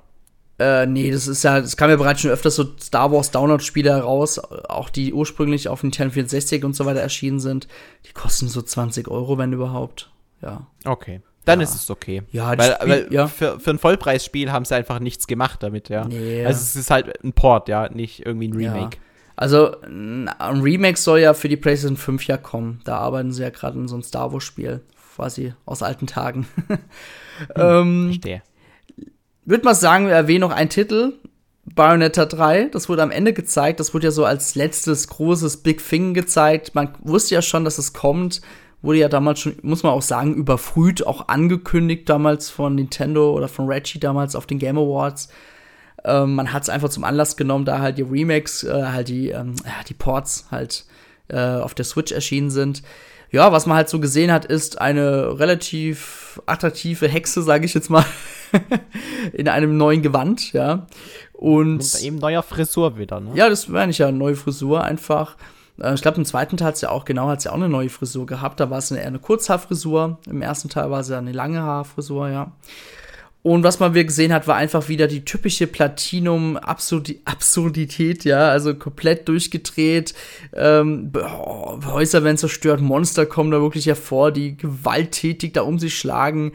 Speaker 1: Äh, nee, das ist ja, das kam ja bereits schon öfters so Star Wars Download-Spiele heraus, auch die ursprünglich auf Nintendo 64 und so weiter erschienen sind. Die kosten so 20 Euro, wenn überhaupt. Ja.
Speaker 2: Okay. Dann ja. ist es okay.
Speaker 1: Ja,
Speaker 2: weil, Spiel, weil ja. Für, für ein Vollpreisspiel haben sie einfach nichts gemacht damit, ja. Nee, also es ist halt ein Port, ja, nicht irgendwie ein Remake.
Speaker 1: Ja. Also ein Remake soll ja für die PlayStation 5 ja kommen. Da arbeiten sie ja gerade in so einem Star Wars-Spiel, quasi aus alten Tagen. hm, ähm, verstehe. Würde mal sagen, wir erwähnen noch einen Titel, Bayonetta 3, das wurde am Ende gezeigt. Das wurde ja so als letztes großes Big Thing gezeigt. Man wusste ja schon, dass es kommt wurde ja damals schon, muss man auch sagen, überfrüht auch angekündigt damals von Nintendo oder von Reggie damals auf den Game Awards. Ähm, man hat es einfach zum Anlass genommen, da halt die Remakes, äh, halt die, ähm, die Ports halt äh, auf der Switch erschienen sind. Ja, was man halt so gesehen hat, ist eine relativ attraktive Hexe, sage ich jetzt mal, in einem neuen Gewand, ja. Und
Speaker 2: eben neuer Frisur wieder, ne?
Speaker 1: Ja, das meine ich ja, neue Frisur einfach. Äh, ich glaube, im zweiten Teil hat sie auch, genau, hat sie auch eine neue Frisur gehabt. Da war es eher eine Kurzhaarfrisur. Im ersten Teil war ja eine lange Haarfrisur, ja. Und was man wieder gesehen hat, war einfach wieder die typische Platinum-Absurdität, ja, also komplett durchgedreht. Ähm, oh, Häuser werden zerstört, Monster kommen da wirklich hervor, die gewalttätig da um sich schlagen.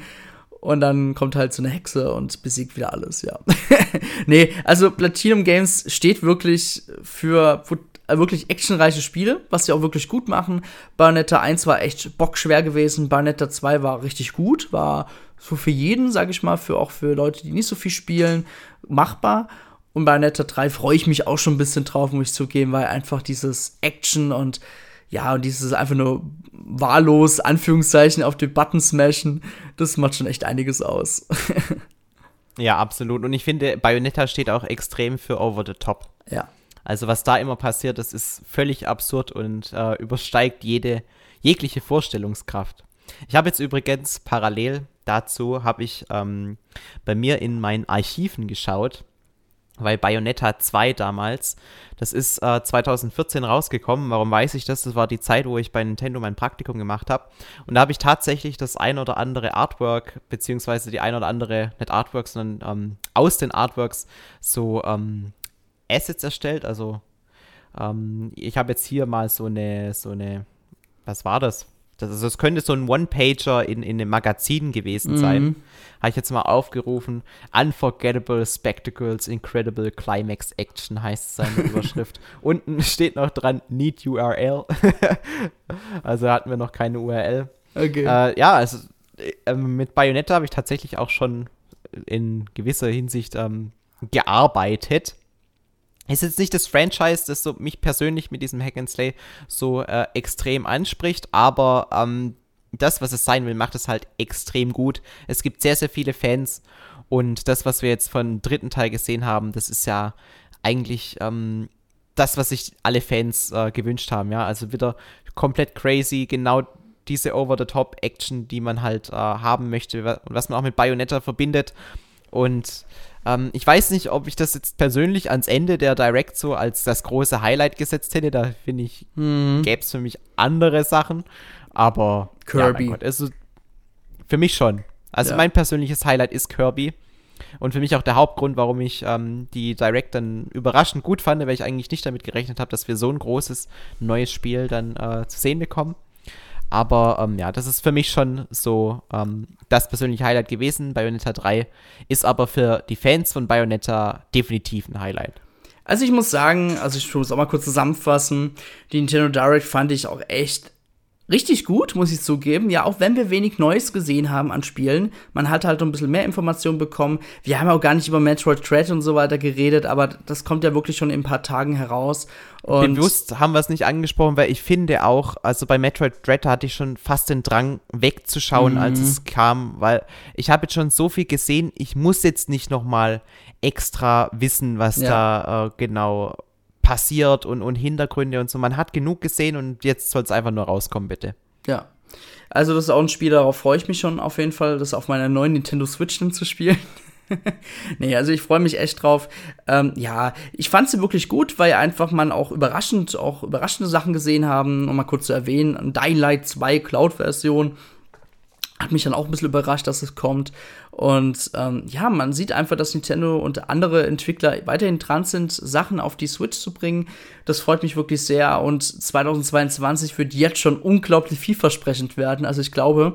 Speaker 1: Und dann kommt halt so eine Hexe und besiegt wieder alles, ja. nee, also Platinum Games steht wirklich für wirklich actionreiche Spiele, was sie auch wirklich gut machen. Bayonetta 1 war echt bockschwer gewesen, Bayonetta 2 war richtig gut, war so für jeden, sag ich mal, für auch für Leute, die nicht so viel spielen, machbar. Und Bayonetta 3 freue ich mich auch schon ein bisschen drauf, muss ich zugeben, weil einfach dieses Action und ja, und dieses einfach nur wahllos, Anführungszeichen, auf den Button smashen, das macht schon echt einiges aus.
Speaker 2: ja, absolut. Und ich finde, Bayonetta steht auch extrem für Over the Top.
Speaker 1: Ja.
Speaker 2: Also was da immer passiert, das ist völlig absurd und äh, übersteigt jede jegliche Vorstellungskraft. Ich habe jetzt übrigens parallel dazu habe ich ähm, bei mir in meinen Archiven geschaut, weil Bayonetta 2 damals, das ist äh, 2014 rausgekommen. Warum weiß ich das? Das war die Zeit, wo ich bei Nintendo mein Praktikum gemacht habe. Und da habe ich tatsächlich das ein oder andere Artwork, beziehungsweise die ein oder andere, nicht Artworks, sondern ähm, aus den Artworks so ähm, Assets erstellt. Also ähm, ich habe jetzt hier mal so eine, so eine, was war das? Das, also es könnte so ein One-Pager in, in einem Magazin gewesen sein. Mhm. Habe ich jetzt mal aufgerufen. Unforgettable Spectacles, Incredible Climax Action heißt seine Überschrift. Unten steht noch dran, Need URL. also hatten wir noch keine URL. Okay. Äh, ja, also äh, mit Bayonetta habe ich tatsächlich auch schon in gewisser Hinsicht ähm, gearbeitet. Ist jetzt nicht das Franchise, das so mich persönlich mit diesem Hack and Slay so äh, extrem anspricht, aber ähm, das, was es sein will, macht es halt extrem gut. Es gibt sehr, sehr viele Fans und das, was wir jetzt von dritten Teil gesehen haben, das ist ja eigentlich ähm, das, was sich alle Fans äh, gewünscht haben, ja. Also wieder komplett crazy, genau diese Over-the-Top-Action, die man halt äh, haben möchte und was man auch mit Bayonetta verbindet. Und ähm, ich weiß nicht, ob ich das jetzt persönlich ans Ende der Direct so als das große Highlight gesetzt hätte. Da finde ich, mhm. gäbe es für mich andere Sachen. Aber
Speaker 1: Kirby.
Speaker 2: Ja, Gott, also für mich schon. Also ja. mein persönliches Highlight ist Kirby. Und für mich auch der Hauptgrund, warum ich ähm, die Direct dann überraschend gut fand, weil ich eigentlich nicht damit gerechnet habe, dass wir so ein großes neues Spiel dann äh, zu sehen bekommen. Aber ähm, ja, das ist für mich schon so ähm, das persönliche Highlight gewesen. Bayonetta 3 ist aber für die Fans von Bayonetta definitiv ein Highlight.
Speaker 1: Also ich muss sagen, also ich muss auch mal kurz zusammenfassen, die Nintendo Direct fand ich auch echt richtig gut, muss ich zugeben. Ja, auch wenn wir wenig Neues gesehen haben an Spielen, man hat halt ein bisschen mehr Informationen bekommen. Wir haben auch gar nicht über Metroid Dread und so weiter geredet, aber das kommt ja wirklich schon in ein paar Tagen heraus.
Speaker 2: Und Bewusst haben wir es nicht angesprochen, weil ich finde auch, also bei Metroid Dread hatte ich schon fast den Drang wegzuschauen, mhm. als es kam, weil ich habe jetzt schon so viel gesehen, ich muss jetzt nicht noch mal extra wissen, was ja. da äh, genau passiert und, und Hintergründe und so. Man hat genug gesehen und jetzt soll es einfach nur rauskommen, bitte.
Speaker 1: Ja. Also, das ist auch ein Spiel, darauf freue ich mich schon auf jeden Fall, das auf meiner neuen Nintendo Switch dann zu spielen. nee, also ich freue mich echt drauf. Ähm, ja, ich fand sie wirklich gut, weil einfach man auch überraschend, auch überraschende Sachen gesehen haben. Um mal kurz zu erwähnen, Dying Light 2 Cloud-Version hat mich dann auch ein bisschen überrascht, dass es kommt. Und ähm, ja, man sieht einfach, dass Nintendo und andere Entwickler weiterhin dran sind, Sachen auf die Switch zu bringen. Das freut mich wirklich sehr. Und 2022 wird jetzt schon unglaublich vielversprechend werden. Also ich glaube,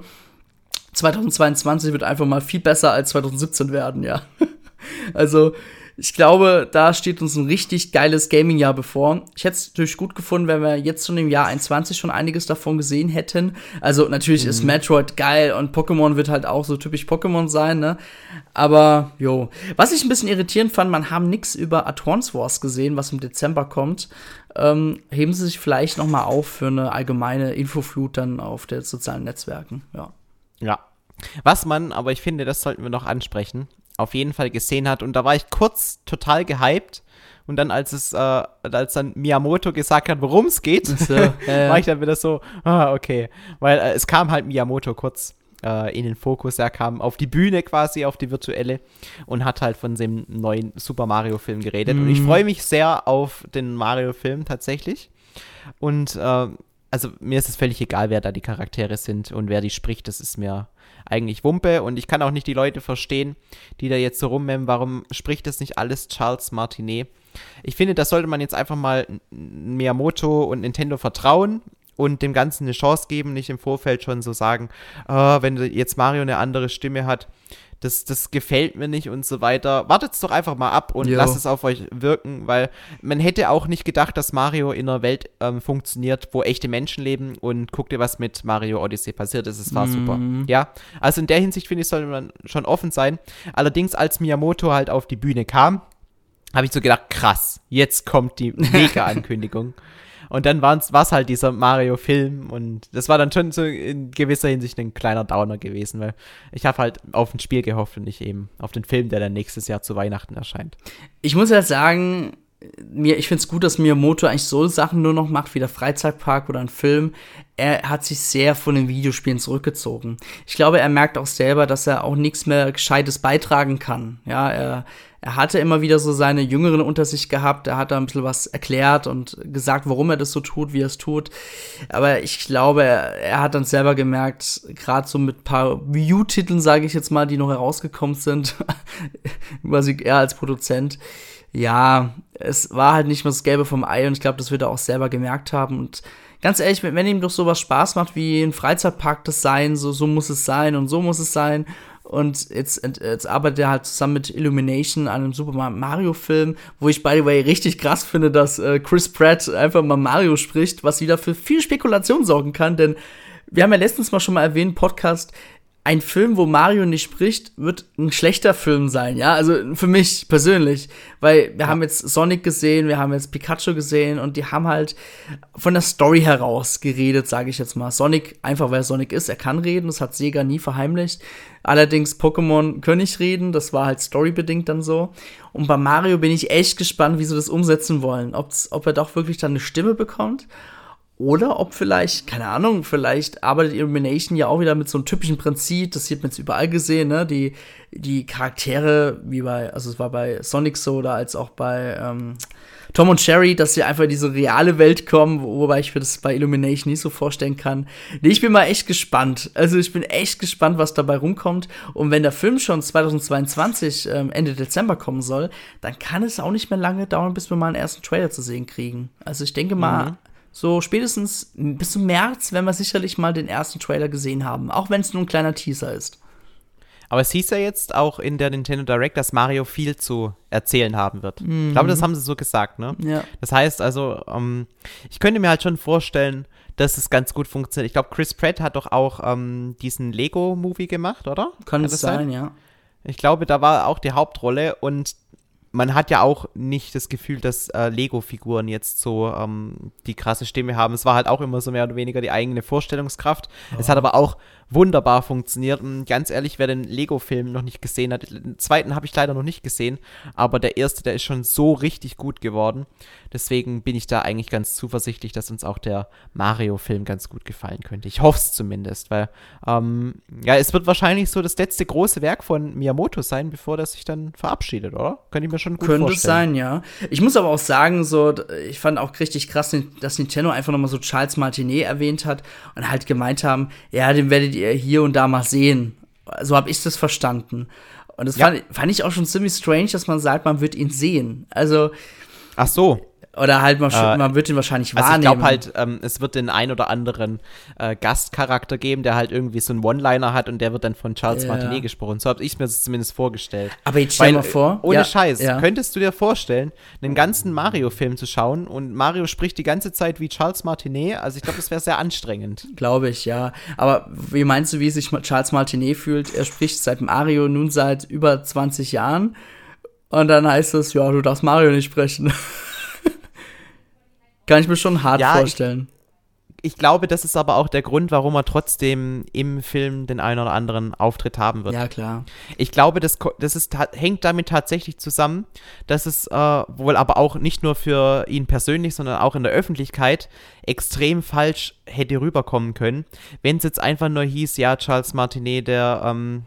Speaker 1: 2022 wird einfach mal viel besser als 2017 werden, ja. also ich glaube, da steht uns ein richtig geiles Gaming-Jahr bevor. Ich hätte es natürlich gut gefunden, wenn wir jetzt schon im Jahr 21 schon einiges davon gesehen hätten. Also natürlich mhm. ist Metroid geil und Pokémon wird halt auch so typisch Pokémon sein, ne? Aber, jo. Was ich ein bisschen irritierend fand, man haben nichts über Advance Wars gesehen, was im Dezember kommt. Ähm, heben sie sich vielleicht noch mal auf für eine allgemeine Infoflut dann auf den sozialen Netzwerken, ja.
Speaker 2: Ja, was man, aber ich finde, das sollten wir noch ansprechen, auf jeden Fall gesehen hat. Und da war ich kurz total gehypt. Und dann, als es, äh, als dann Miyamoto gesagt hat, worum es geht, so, äh. war ich dann wieder so, ah, okay. Weil äh, es kam halt Miyamoto kurz äh, in den Fokus. Er kam auf die Bühne quasi, auf die virtuelle und hat halt von dem neuen Super Mario-Film geredet. Und ich mhm. freue mich sehr auf den Mario-Film tatsächlich. Und äh, also mir ist es völlig egal, wer da die Charaktere sind und wer die spricht. Das ist mir eigentlich Wumpe und ich kann auch nicht die Leute verstehen, die da jetzt so rummemmen, warum spricht das nicht alles Charles Martinet? Ich finde, das sollte man jetzt einfach mal Miyamoto und Nintendo vertrauen und dem Ganzen eine Chance geben, nicht im Vorfeld schon so sagen, oh, wenn jetzt Mario eine andere Stimme hat, das, das gefällt mir nicht und so weiter. Wartet es doch einfach mal ab und jo. lasst es auf euch wirken, weil man hätte auch nicht gedacht, dass Mario in einer Welt ähm, funktioniert, wo echte Menschen leben und guckt ihr, was mit Mario Odyssey passiert ist. Es war mm. super. Ja, also in der Hinsicht finde ich, sollte man schon offen sein. Allerdings, als Miyamoto halt auf die Bühne kam, habe ich so gedacht, krass, jetzt kommt die Mega-Ankündigung. Und dann war es halt dieser Mario-Film und das war dann schon so in gewisser Hinsicht ein kleiner Downer gewesen, weil ich habe halt auf ein Spiel gehofft und nicht eben auf den Film, der dann nächstes Jahr zu Weihnachten erscheint.
Speaker 1: Ich muss ja sagen, mir, ich finde es gut, dass Miyamoto eigentlich so Sachen nur noch macht wie der Freizeitpark oder ein Film. Er hat sich sehr von den Videospielen zurückgezogen. Ich glaube, er merkt auch selber, dass er auch nichts mehr Gescheites beitragen kann. Ja, er, er hatte immer wieder so seine Jüngeren unter sich gehabt. Er hat da ein bisschen was erklärt und gesagt, warum er das so tut, wie er es tut. Aber ich glaube, er, er hat dann selber gemerkt, gerade so mit paar View-Titeln, sage ich jetzt mal, die noch herausgekommen sind, quasi er als Produzent, ja, es war halt nicht mehr das Gelbe vom Ei und ich glaube, das wird er auch selber gemerkt haben. Und ganz ehrlich, wenn ihm doch sowas Spaß macht, wie ein Freizeitpark das sein, so, so muss es sein und so muss es sein. Und jetzt, jetzt arbeitet er halt zusammen mit Illumination an einem Super Mario-Film, wo ich, by the way, richtig krass finde, dass äh, Chris Pratt einfach mal Mario spricht, was wieder für viel Spekulation sorgen kann, denn wir haben ja letztens mal schon mal erwähnt, Podcast, ein Film, wo Mario nicht spricht, wird ein schlechter Film sein, ja. Also für mich persönlich. Weil wir ja. haben jetzt Sonic gesehen, wir haben jetzt Pikachu gesehen und die haben halt von der Story heraus geredet, sage ich jetzt mal. Sonic, einfach weil Sonic ist, er kann reden, das hat Sega nie verheimlicht. Allerdings Pokémon können nicht reden, das war halt storybedingt dann so. Und bei Mario bin ich echt gespannt, wie sie das umsetzen wollen. Ob's, ob er doch wirklich dann eine Stimme bekommt oder ob vielleicht, keine Ahnung, vielleicht arbeitet Illumination ja auch wieder mit so einem typischen Prinzip, das sieht man jetzt überall gesehen, ne? Die, die Charaktere, wie bei, also es war bei Sonic so oder als auch bei ähm, Tom und Sherry, dass sie einfach in diese reale Welt kommen, wobei ich mir das bei Illumination nicht so vorstellen kann. Nee, ich bin mal echt gespannt. Also ich bin echt gespannt, was dabei rumkommt. Und wenn der Film schon 2022 ähm, Ende Dezember kommen soll, dann kann es auch nicht mehr lange dauern, bis wir mal einen ersten Trailer zu sehen kriegen. Also ich denke mal, mhm. So spätestens bis zum März werden wir sicherlich mal den ersten Trailer gesehen haben, auch wenn es nur ein kleiner Teaser ist.
Speaker 2: Aber es hieß ja jetzt auch in der Nintendo Direct, dass Mario viel zu erzählen haben wird. Mhm. Ich glaube, das haben sie so gesagt, ne?
Speaker 1: Ja.
Speaker 2: Das heißt also, ähm, ich könnte mir halt schon vorstellen, dass es ganz gut funktioniert. Ich glaube, Chris Pratt hat doch auch ähm, diesen Lego-Movie gemacht, oder?
Speaker 1: Kann, Kann es sein, sein, ja.
Speaker 2: Ich glaube, da war auch die Hauptrolle und man hat ja auch nicht das Gefühl, dass äh, Lego-Figuren jetzt so ähm, die krasse Stimme haben. Es war halt auch immer so mehr oder weniger die eigene Vorstellungskraft. Oh. Es hat aber auch wunderbar funktioniert. Und ganz ehrlich, wer den Lego-Film noch nicht gesehen hat, den zweiten habe ich leider noch nicht gesehen, aber der erste, der ist schon so richtig gut geworden. Deswegen bin ich da eigentlich ganz zuversichtlich, dass uns auch der Mario-Film ganz gut gefallen könnte. Ich hoffe es zumindest, weil ähm, ja, es wird wahrscheinlich so das letzte große Werk von Miyamoto sein, bevor der sich dann verabschiedet, oder? Könnte ich mir schon gut
Speaker 1: Könnte
Speaker 2: vorstellen.
Speaker 1: Könnte sein, ja. Ich muss aber auch sagen, so, ich fand auch richtig krass, dass Nintendo einfach nochmal so Charles Martinet erwähnt hat und halt gemeint haben, ja, den werdet ihr hier und da mal sehen. So habe ich das verstanden. Und das ja. fand, fand ich auch schon ziemlich strange, dass man sagt, man wird ihn sehen. Also.
Speaker 2: Ach so.
Speaker 1: Oder halt, man, äh, man wird ihn wahrscheinlich
Speaker 2: also
Speaker 1: wahrnehmen.
Speaker 2: Ich glaube halt, ähm, es wird den ein oder anderen äh, Gastcharakter geben, der halt irgendwie so einen One-Liner hat und der wird dann von Charles ja. Martinet gesprochen. So habe ich mir das zumindest vorgestellt.
Speaker 1: Aber jetzt stell Weil, mal vor.
Speaker 2: Ohne ja, Scheiß, ja. könntest du dir vorstellen, einen ganzen Mario-Film zu schauen und Mario spricht die ganze Zeit wie Charles Martinet? Also ich glaube, das wäre sehr anstrengend.
Speaker 1: Glaube ich, ja. Aber wie meinst du, wie sich Charles Martinet fühlt? Er spricht seit Mario nun seit über 20 Jahren. Und dann heißt es, ja, du darfst Mario nicht sprechen. Kann ich mir schon hart ja, vorstellen.
Speaker 2: Ich, ich, glaube, das ist aber auch der Grund, warum er trotzdem im Film den einen oder anderen Auftritt haben wird.
Speaker 1: Ja, klar.
Speaker 2: Ich glaube, das, das ist, hängt damit tatsächlich zusammen, dass es äh, wohl aber auch nicht nur für ihn persönlich, sondern auch in der Öffentlichkeit extrem falsch hätte rüberkommen können, wenn es jetzt einfach nur hieß, ja, Charles Martinet, der ähm,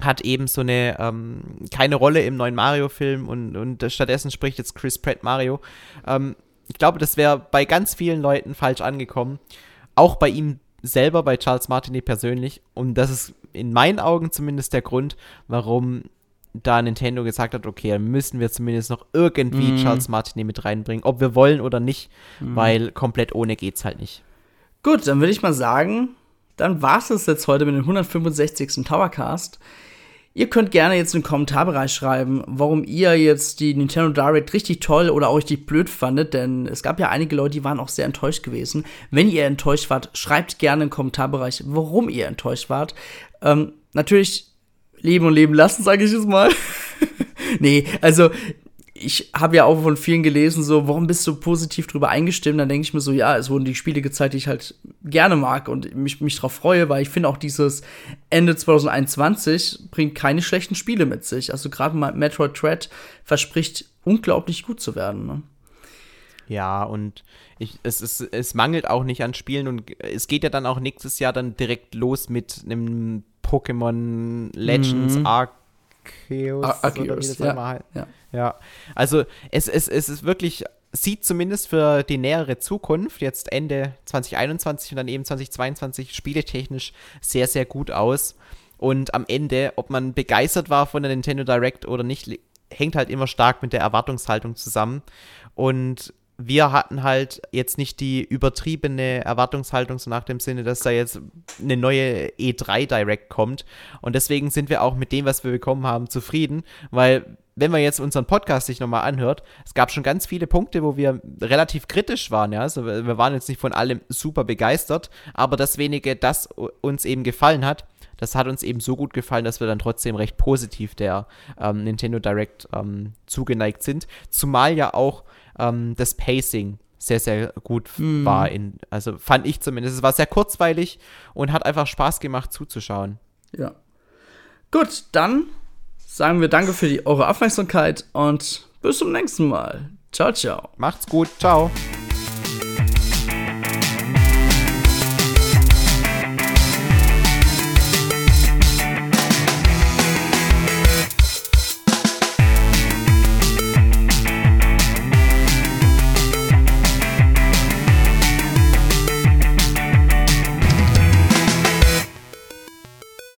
Speaker 2: hat eben so eine ähm, keine Rolle im neuen Mario-Film und, und stattdessen spricht jetzt Chris Pratt Mario. Ähm, ich glaube, das wäre bei ganz vielen Leuten falsch angekommen. Auch bei ihm selber, bei Charles Martinet persönlich. Und das ist in meinen Augen zumindest der Grund, warum da Nintendo gesagt hat, okay, dann müssen wir zumindest noch irgendwie mm. Charles Martinet mit reinbringen, ob wir wollen oder nicht, mm. weil komplett ohne geht's halt nicht.
Speaker 1: Gut, dann würde ich mal sagen, dann war es jetzt heute mit dem 165. Towercast. Ihr könnt gerne jetzt den Kommentarbereich schreiben, warum ihr jetzt die Nintendo Direct richtig toll oder auch richtig blöd fandet, denn es gab ja einige Leute, die waren auch sehr enttäuscht gewesen. Wenn ihr enttäuscht wart, schreibt gerne im Kommentarbereich, warum ihr enttäuscht wart. Ähm, natürlich leben und leben lassen, sage ich jetzt mal. nee, also ich habe ja auch von vielen gelesen, so, warum bist du positiv drüber eingestimmt? Dann denke ich mir so, ja, es wurden die Spiele gezeigt, die ich halt gerne mag und mich, mich drauf freue, weil ich finde auch dieses Ende 2021 bringt keine schlechten Spiele mit sich. Also gerade Metroid Dread verspricht unglaublich gut zu werden. Ne?
Speaker 2: Ja, und ich, es, es, es mangelt auch nicht an Spielen und es geht ja dann auch nächstes Jahr dann direkt los mit einem Pokémon Legends mhm. Arc Arceus, Arceus ja, ja. ja. Also es, es, es ist wirklich, sieht zumindest für die nähere Zukunft, jetzt Ende 2021 und dann eben 2022, spieletechnisch sehr, sehr gut aus. Und am Ende, ob man begeistert war von der Nintendo Direct oder nicht, hängt halt immer stark mit der Erwartungshaltung zusammen. Und wir hatten halt jetzt nicht die übertriebene Erwartungshaltung, so nach dem Sinne, dass da jetzt eine neue E3 Direct kommt. Und deswegen sind wir auch mit dem, was wir bekommen haben, zufrieden, weil wenn man jetzt unseren Podcast sich nochmal anhört, es gab schon ganz viele Punkte, wo wir relativ kritisch waren, ja. Also wir waren jetzt nicht von allem super begeistert, aber das wenige, das uns eben gefallen hat, das hat uns eben so gut gefallen, dass wir dann trotzdem recht positiv der ähm, Nintendo Direct ähm, zugeneigt sind. Zumal ja auch ähm, das Pacing sehr, sehr gut mm. war. In, also fand ich zumindest. Es war sehr kurzweilig und hat einfach Spaß gemacht zuzuschauen.
Speaker 1: Ja. Gut, dann sagen wir danke für die, eure Aufmerksamkeit und bis zum nächsten Mal. Ciao, ciao.
Speaker 2: Macht's gut. Ciao.